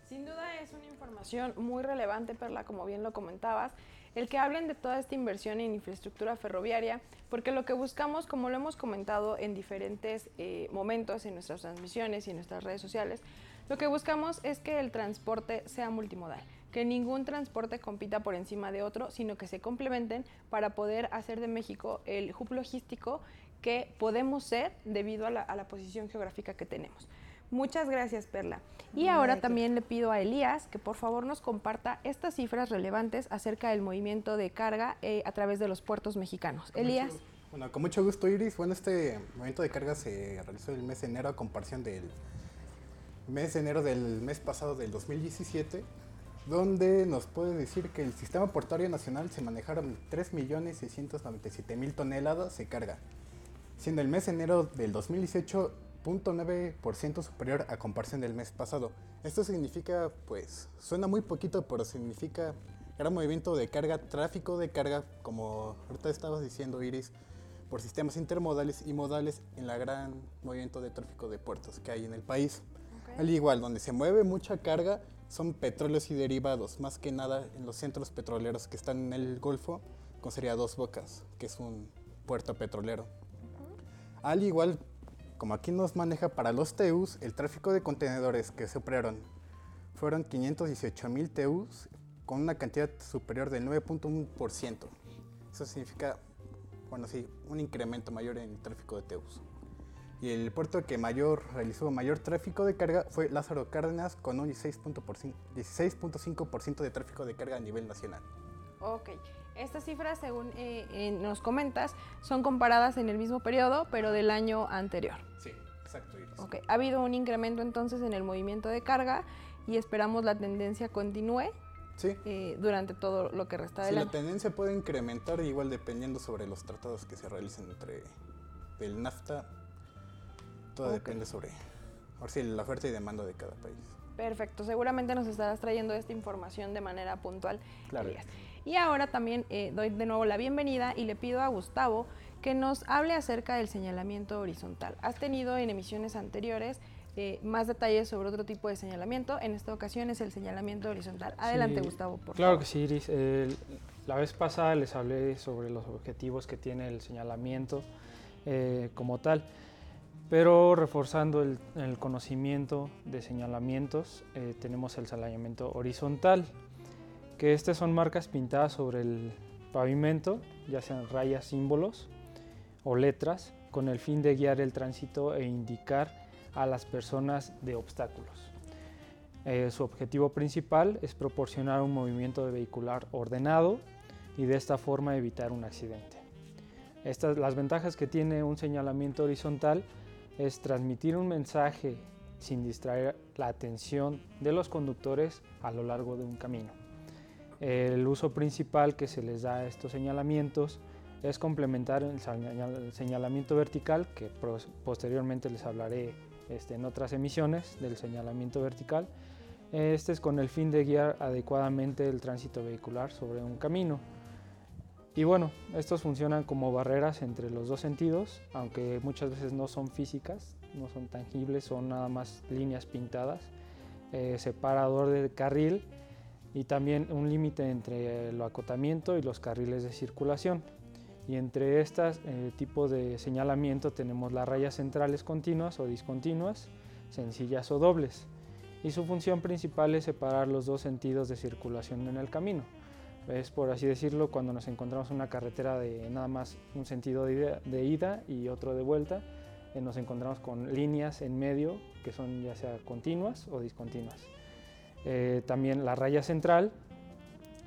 Sin duda es una información muy relevante, Perla, como bien lo comentabas el que hablen de toda esta inversión en infraestructura ferroviaria, porque lo que buscamos, como lo hemos comentado en diferentes eh, momentos en nuestras transmisiones y en nuestras redes sociales, lo que buscamos es que el transporte sea multimodal, que ningún transporte compita por encima de otro, sino que se complementen para poder hacer de México el hub logístico que podemos ser debido a la posición geográfica que tenemos. Muchas gracias, Perla. Y ahora también le pido a Elías que por favor nos comparta estas cifras relevantes acerca del movimiento de carga eh, a través de los puertos mexicanos. Elías. bueno, con mucho gusto, Iris. Bueno, este movimiento de carga se realizó el mes de enero a comparación del mes de enero del mes pasado del 2017, donde nos puede decir que el sistema portuario nacional se manejaron 3.697.000 toneladas de carga, siendo el mes de enero del 2018 0.9% superior a comparación del mes pasado. Esto significa, pues, suena muy poquito, pero significa gran movimiento de carga, tráfico de carga, como ahorita estabas diciendo, Iris, por sistemas intermodales y modales en la gran movimiento de tráfico de puertos que hay en el país. Al igual, donde se mueve mucha carga son petróleos y derivados, más que nada en los centros petroleros que están en el Golfo, con sería Dos Bocas, que es un puerto petrolero. Al igual como aquí nos maneja para los TEUs, el tráfico de contenedores que se operaron fueron 518 mil TEUs con una cantidad superior del 9.1%. Eso significa, bueno, sí, un incremento mayor en el tráfico de TEUs. Y el puerto que mayor realizó mayor tráfico de carga fue Lázaro Cárdenas con un 16.5% de tráfico de carga a nivel nacional. Ok, estas cifras, según eh, eh, nos comentas, son comparadas en el mismo periodo, pero del año anterior. Sí, exacto. Iris. Ok, ha habido un incremento entonces en el movimiento de carga y esperamos la tendencia continúe sí. Eh, durante todo lo que resta del sí, año. La tendencia puede incrementar igual dependiendo sobre los tratados que se realicen entre el NAFTA. Todo depende sobre ahora sí, la oferta y demanda de cada país. Perfecto, seguramente nos estarás trayendo esta información de manera puntual. Claro. Elías. Y ahora también eh, doy de nuevo la bienvenida y le pido a Gustavo que nos hable acerca del señalamiento horizontal. Has tenido en emisiones anteriores eh, más detalles sobre otro tipo de señalamiento. En esta ocasión es el señalamiento horizontal. Adelante, Sí, Gustavo, por Claro favor. que sí, Iris. El- la vez pasada les hablé sobre los objetivos que tiene el señalamiento eh, como tal, pero reforzando el, el conocimiento de señalamientos, eh, tenemos el señalamiento horizontal, que estas son marcas pintadas sobre el pavimento, ya sean rayas, símbolos o letras, con el fin de guiar el tránsito e indicar a las personas de obstáculos. Eh, su objetivo principal es proporcionar un movimiento vehicular ordenado y de esta forma evitar un accidente. Estas, las ventajas que tiene un señalamiento horizontal es transmitir un mensaje sin distraer la atención de los conductores a lo largo de un camino. El uso principal que se les da a estos señalamientos es complementar el señal- el señalamiento vertical, que posteriormente les hablaré este, en otras emisiones del señalamiento vertical. Este es con el fin de guiar adecuadamente el tránsito vehicular sobre un camino. Y bueno, estos funcionan como barreras entre los dos sentidos, aunque muchas veces no son físicas, no son tangibles, son nada más líneas pintadas, eh, separador de carril y también un límite entre el acotamiento y los carriles de circulación. Y entre estos tipos de señalamiento tenemos las rayas centrales continuas o discontinuas, sencillas o dobles. Y su función principal es separar los dos sentidos de circulación en el camino. Es por así decirlo cuando nos encontramos en una carretera de nada más un sentido de ida, de ida y otro de vuelta, eh, nos encontramos con líneas en medio que son ya sea continuas o discontinuas. Eh, también la raya central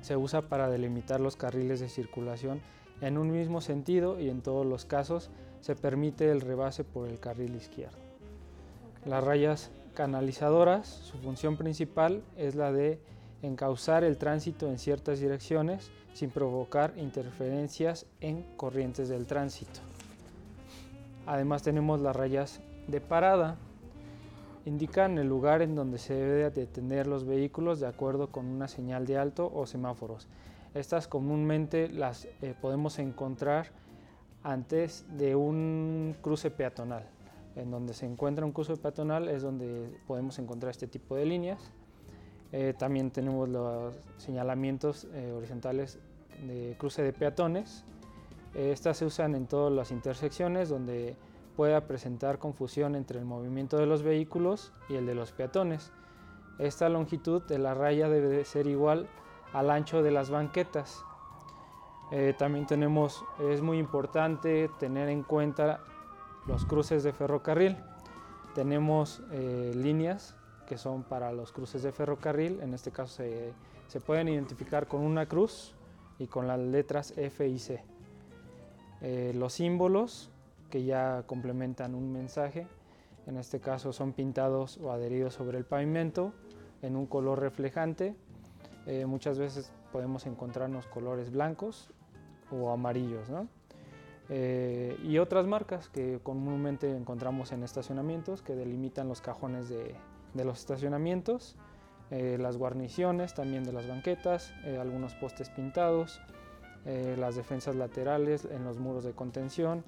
se usa para delimitar los carriles de circulación en un mismo sentido y en todos los casos se permite el rebase por el carril izquierdo. Las rayas canalizadoras, su función principal es la de encauzar el tránsito en ciertas direcciones sin provocar interferencias en corrientes del tránsito. Además tenemos las rayas de parada, indican el lugar en donde se debe detener los vehículos de acuerdo con una señal de alto o semáforos. Estas comúnmente las eh, podemos encontrar antes de un cruce peatonal. En donde se encuentra un cruce peatonal es donde podemos encontrar este tipo de líneas. Eh, también tenemos los señalamientos eh, horizontales de cruce de peatones. Estas se usan en todas las intersecciones donde pueda presentar confusión entre el movimiento de los vehículos y el de los peatones. Esta longitud de la raya debe de ser igual al ancho de las banquetas. Eh, también tenemos, es muy importante tener en cuenta los cruces de ferrocarril. Tenemos eh, líneas que son para los cruces de ferrocarril, en este caso se, se pueden identificar con una cruz y con las letras F y C. Eh, los símbolos que ya complementan un mensaje, en este caso son pintados o adheridos sobre el pavimento en un color reflejante. Eh, muchas veces podemos encontrarnos colores blancos o amarillos, ¿no? Eh, y otras marcas que comúnmente encontramos en estacionamientos que delimitan los cajones de, de los estacionamientos, eh, las guarniciones también de las banquetas, eh, algunos postes pintados, eh, las defensas laterales en los muros de contención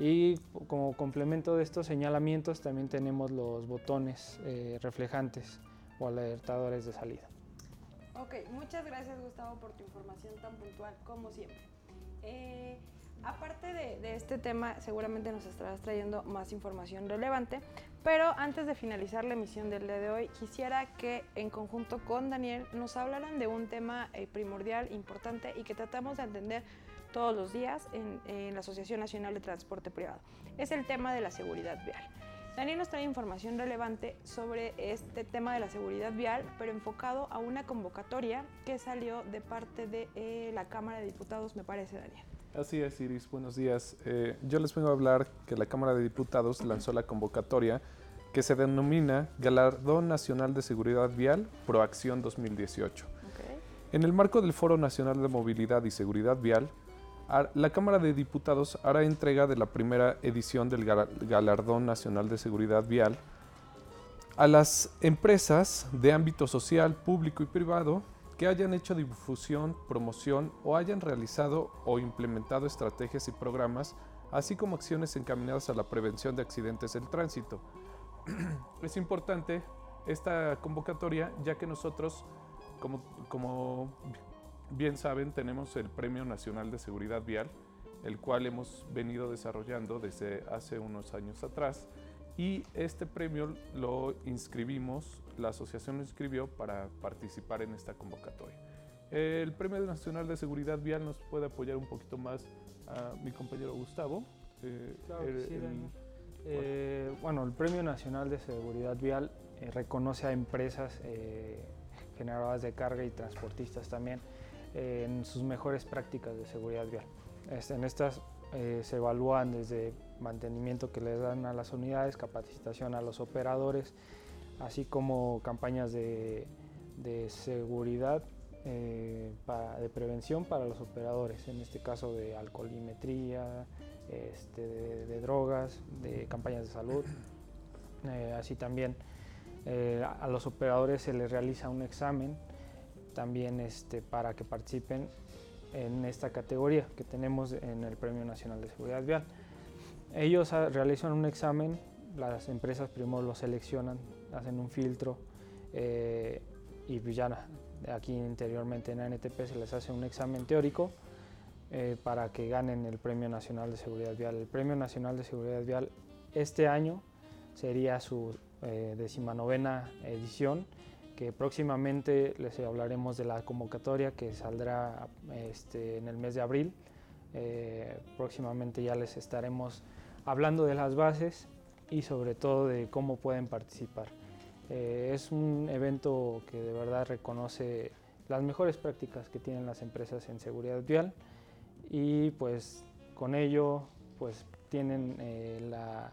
y como complemento de estos señalamientos también tenemos los botones eh, reflejantes o alertadores de salida. Ok, muchas gracias Gustavo por tu información tan puntual como siempre. Eh, Aparte de, este tema, seguramente nos estarás trayendo más información relevante, pero antes de finalizar la emisión del día de hoy, quisiera que en conjunto con Daniel nos hablaran de un tema eh, primordial, importante y que tratamos de entender todos los días en, en la Asociación Nacional de Transporte Privado. Es el tema de la seguridad vial. Daniel nos trae información relevante sobre este tema de la seguridad vial, pero enfocado a una convocatoria que salió de parte de eh, la Cámara de Diputados, me parece, Daniel. Así es, Iris. Buenos días. Eh, yo les vengo a hablar que la Cámara de Diputados lanzó la convocatoria que se denomina Galardón Nacional de Seguridad Vial Proacción 2018. En el marco del Foro Nacional de Movilidad y Seguridad Vial, la Cámara de Diputados hará entrega de la primera edición del Galardón Nacional de Seguridad Vial a las empresas de ámbito social, público y privado que hayan hecho difusión, promoción o hayan realizado o implementado estrategias y programas, así como acciones encaminadas a la prevención de accidentes del tránsito. es importante esta convocatoria ya que nosotros, como, como bien saben, tenemos el Premio Nacional de Seguridad Vial, el cual hemos venido desarrollando desde hace unos años atrás. Y este premio lo inscribimos, la asociación lo inscribió para participar en esta convocatoria. El Premio Nacional de Seguridad Vial nos puede apoyar un poquito más a mi compañero Gustavo. Eh, eh, bueno. el Premio Nacional de Seguridad Vial eh, reconoce a empresas generadoras de carga y transportistas también en sus mejores prácticas de seguridad vial. En estas eh, se evalúan desde mantenimiento que les dan a las unidades, capacitación a los operadores, así como campañas de, seguridad, eh, de prevención para los operadores, en este caso de alcoholimetría, este, de, drogas, de campañas de salud. Eh, así también a los operadores se les realiza un examen también este, para que participen en esta categoría que tenemos en el Premio Nacional de Seguridad Vial. Ellos ah, realizan un examen, las empresas primero lo seleccionan, hacen un filtro eh, y pues ya aquí interiormente en la NTP se les hace un examen teórico eh, para que ganen el Premio Nacional de Seguridad Vial. El Premio Nacional de Seguridad Vial este año sería su eh, decimanovena edición próximamente les hablaremos de la convocatoria que saldrá este, en el mes de abril. Eh, próximamente ya les estaremos hablando de las bases y sobre todo de cómo pueden participar. Eh, es un evento que de verdad reconoce las mejores prácticas que tienen las empresas en seguridad vial y pues con ello pues tienen eh, la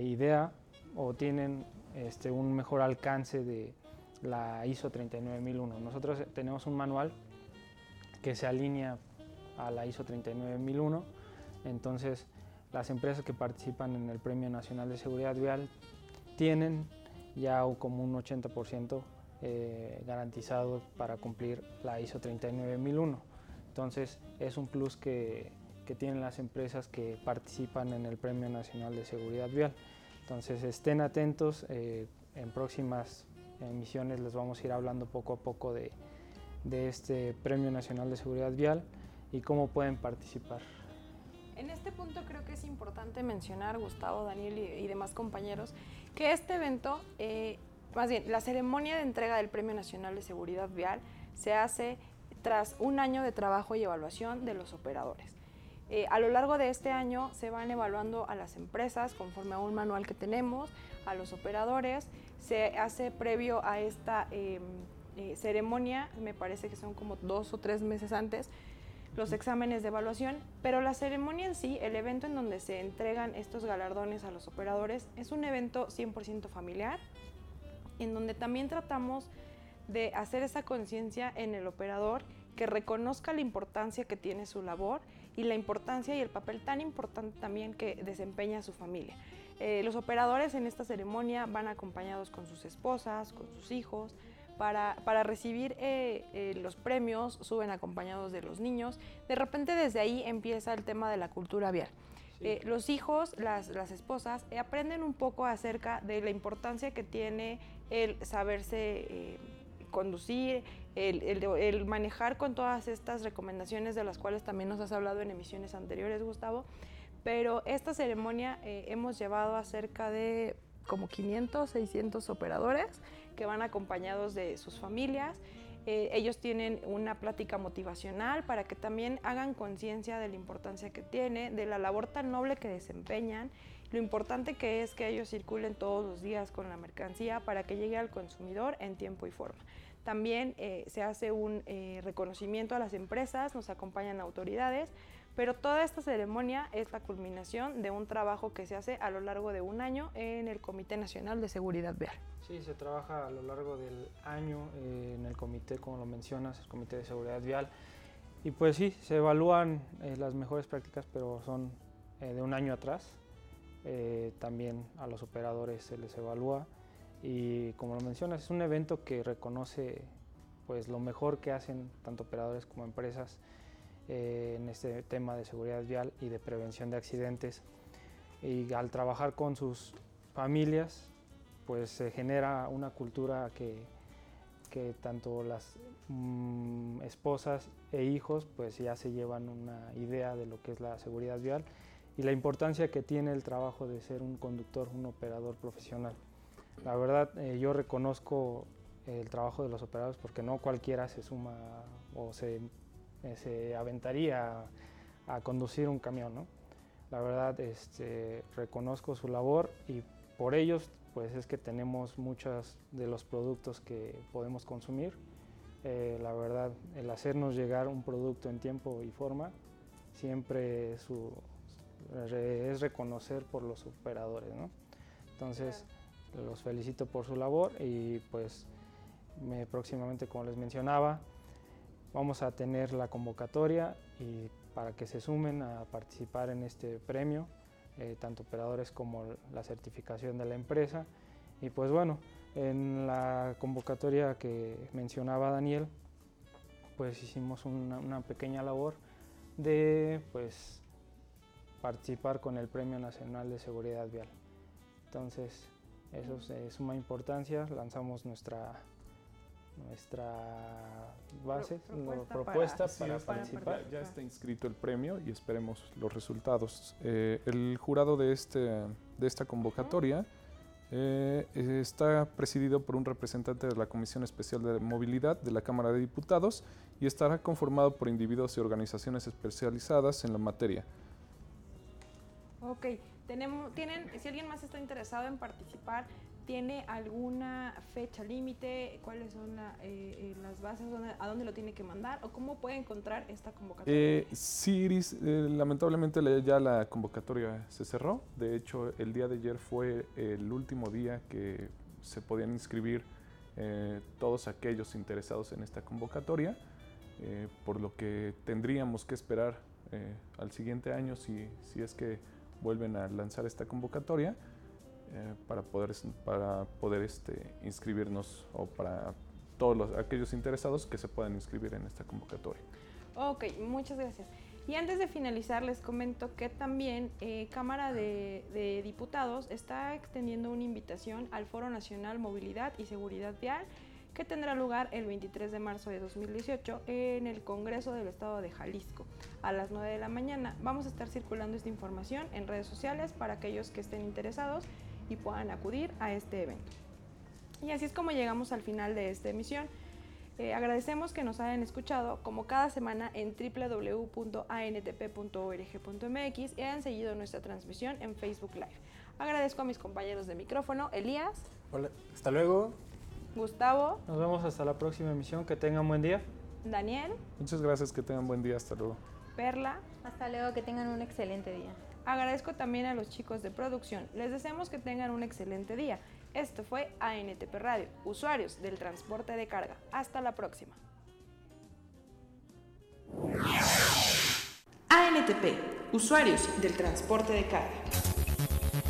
idea o tienen este, un mejor alcance de, la ISO 39001. Nosotros tenemos un manual que se alinea a la ISO 39001, entonces las empresas que participan en el Premio Nacional de Seguridad Vial tienen ya como un 80% eh, garantizado para cumplir la ISO 39001. Entonces es un plus que, tienen las empresas que participan en el Premio Nacional de Seguridad Vial. Entonces estén atentos eh, en próximas emisiones les vamos a ir hablando poco a poco de, este Premio Nacional de Seguridad Vial y cómo pueden participar. En este punto creo que es importante mencionar, Gustavo, Daniel y, demás compañeros, que este evento, eh, más bien, la ceremonia de entrega del Premio Nacional de Seguridad Vial se hace tras un año de trabajo y evaluación de los operadores. Eh, a lo largo de este año se van evaluando a las empresas conforme a un manual que tenemos, a los operadores, se hace previo a esta em, eh, ceremonia, me parece que son como dos o tres meses antes, los exámenes de evaluación, pero la ceremonia en sí, el evento en donde se entregan estos galardones a los operadores, es un evento 100% familiar, en donde también tratamos de hacer esa conciencia en el operador que reconozca la importancia que tiene su labor y la importancia y el papel tan importante también que desempeña su familia. Eh, los operadores en esta ceremonia van acompañados con sus esposas, con sus hijos, para, recibir eh, eh, los premios, suben acompañados de los niños. De repente desde ahí empieza el tema de la cultura vial. los hijos, las, las esposas, aprenden un poco acerca de la importancia que tiene el saberse conducir, el, manejar con todas estas recomendaciones de las cuales también nos has hablado en emisiones anteriores, Gustavo. Pero esta ceremonia eh, hemos llevado a cerca de como 500, 600 operadores que van acompañados de sus familias. Eh, ellos tienen una plática motivacional para que también hagan conciencia de la importancia que tiene, de la labor tan noble que desempeñan, lo importante que es que ellos circulen todos los días con la mercancía para que llegue al consumidor en tiempo y forma. También eh, se hace un eh, reconocimiento a las empresas, nos acompañan autoridades, pero toda esta ceremonia es la culminación de un trabajo que se hace a lo largo de un año en el Comité Nacional de Seguridad Vial. Sí, se trabaja a lo largo del año eh, en el comité, como lo mencionas, el Comité de Seguridad Vial. Y pues sí, se evalúan eh, las mejores prácticas, pero son eh, de un año atrás. también a los operadores se les evalúa y como lo mencionas, es un evento que reconoce pues lo mejor que hacen tanto operadores como empresas en este tema de seguridad vial y de prevención de accidentes. Y al trabajar con sus familias, pues se genera una cultura que, que tanto las mm, esposas e hijos pues ya se llevan una idea de lo que es la seguridad vial y la importancia que tiene el trabajo de ser un conductor, un operador profesional. La verdad, eh, yo reconozco el trabajo de los operadores porque no cualquiera se suma o se, eh, se aventaría a, a, conducir un camión. ¿no? La verdad, este, reconozco su labor y por ellos pues es que tenemos muchos de los productos que podemos consumir. Eh, la verdad, el hacernos llegar un producto en tiempo y forma siempre es reconocer por los operadores. Entonces, los felicito por su labor y pues próximamente, como les mencionaba, vamos a tener la convocatoria y para que se sumen a participar en este premio. Eh, tanto operadores como la certificación de la empresa. Y pues bueno, en la convocatoria que mencionaba Daniel, pues hicimos una, pequeña labor de pues participar con el Premio Nacional de Seguridad Vial. Entonces, eso es de suma importancia, lanzamos nuestra nuestra base, propuesta, para, participar. Ya está inscrito el premio y esperemos los resultados. Eh, el jurado de, este, de esta convocatoria eh, está presidido por un representante de la Comisión Especial de Movilidad de la Cámara de Diputados y estará conformado por individuos y organizaciones especializadas en la materia. Ok, tenemos, tienen, si alguien más está interesado en participar, ¿Tiene alguna fecha límite? ¿Cuáles son eh, eh, las bases? ¿A dónde lo tiene que mandar? ¿O cómo puede encontrar esta convocatoria? Eh, sí, Iris, eh, lamentablemente ya la convocatoria se cerró. De hecho, el día de ayer fue el último día que se podían inscribir todos aquellos interesados en esta convocatoria, por lo que tendríamos que esperar al siguiente año si, si es que vuelven a lanzar esta convocatoria. Eh, para poder, para poder este, inscribirnos o para todos los, aquellos interesados que se puedan inscribir en esta convocatoria. Ok, muchas gracias. Y antes de finalizar, les comento que también eh, Cámara de, de, Diputados está extendiendo una invitación al Foro Nacional Movilidad y Seguridad Vial que tendrá lugar el 23 de marzo de 2018 en el Congreso del Estado de Jalisco a las 9 de la mañana. Vamos a estar circulando esta información en redes sociales para aquellos que estén interesados y puedan acudir a este evento. Y así es como llegamos al final de esta emisión. Eh, agradecemos que nos hayan escuchado como cada semana en www.antp.org.mx y hayan seguido nuestra transmisión en Facebook Live. Agradezco a mis compañeros de micrófono, Elías. Hola, hasta luego. Gustavo. Nos vemos hasta la próxima emisión. Que tengan buen día. Daniel. Muchas gracias, que tengan buen día. Hasta luego. Perla. Hasta luego, que tengan un excelente día. Agradezco también a los chicos de producción. Les deseamos que tengan un excelente día. Esto fue ANTP Radio, usuarios del transporte de carga. Hasta la próxima. ANTP, usuarios del transporte de carga.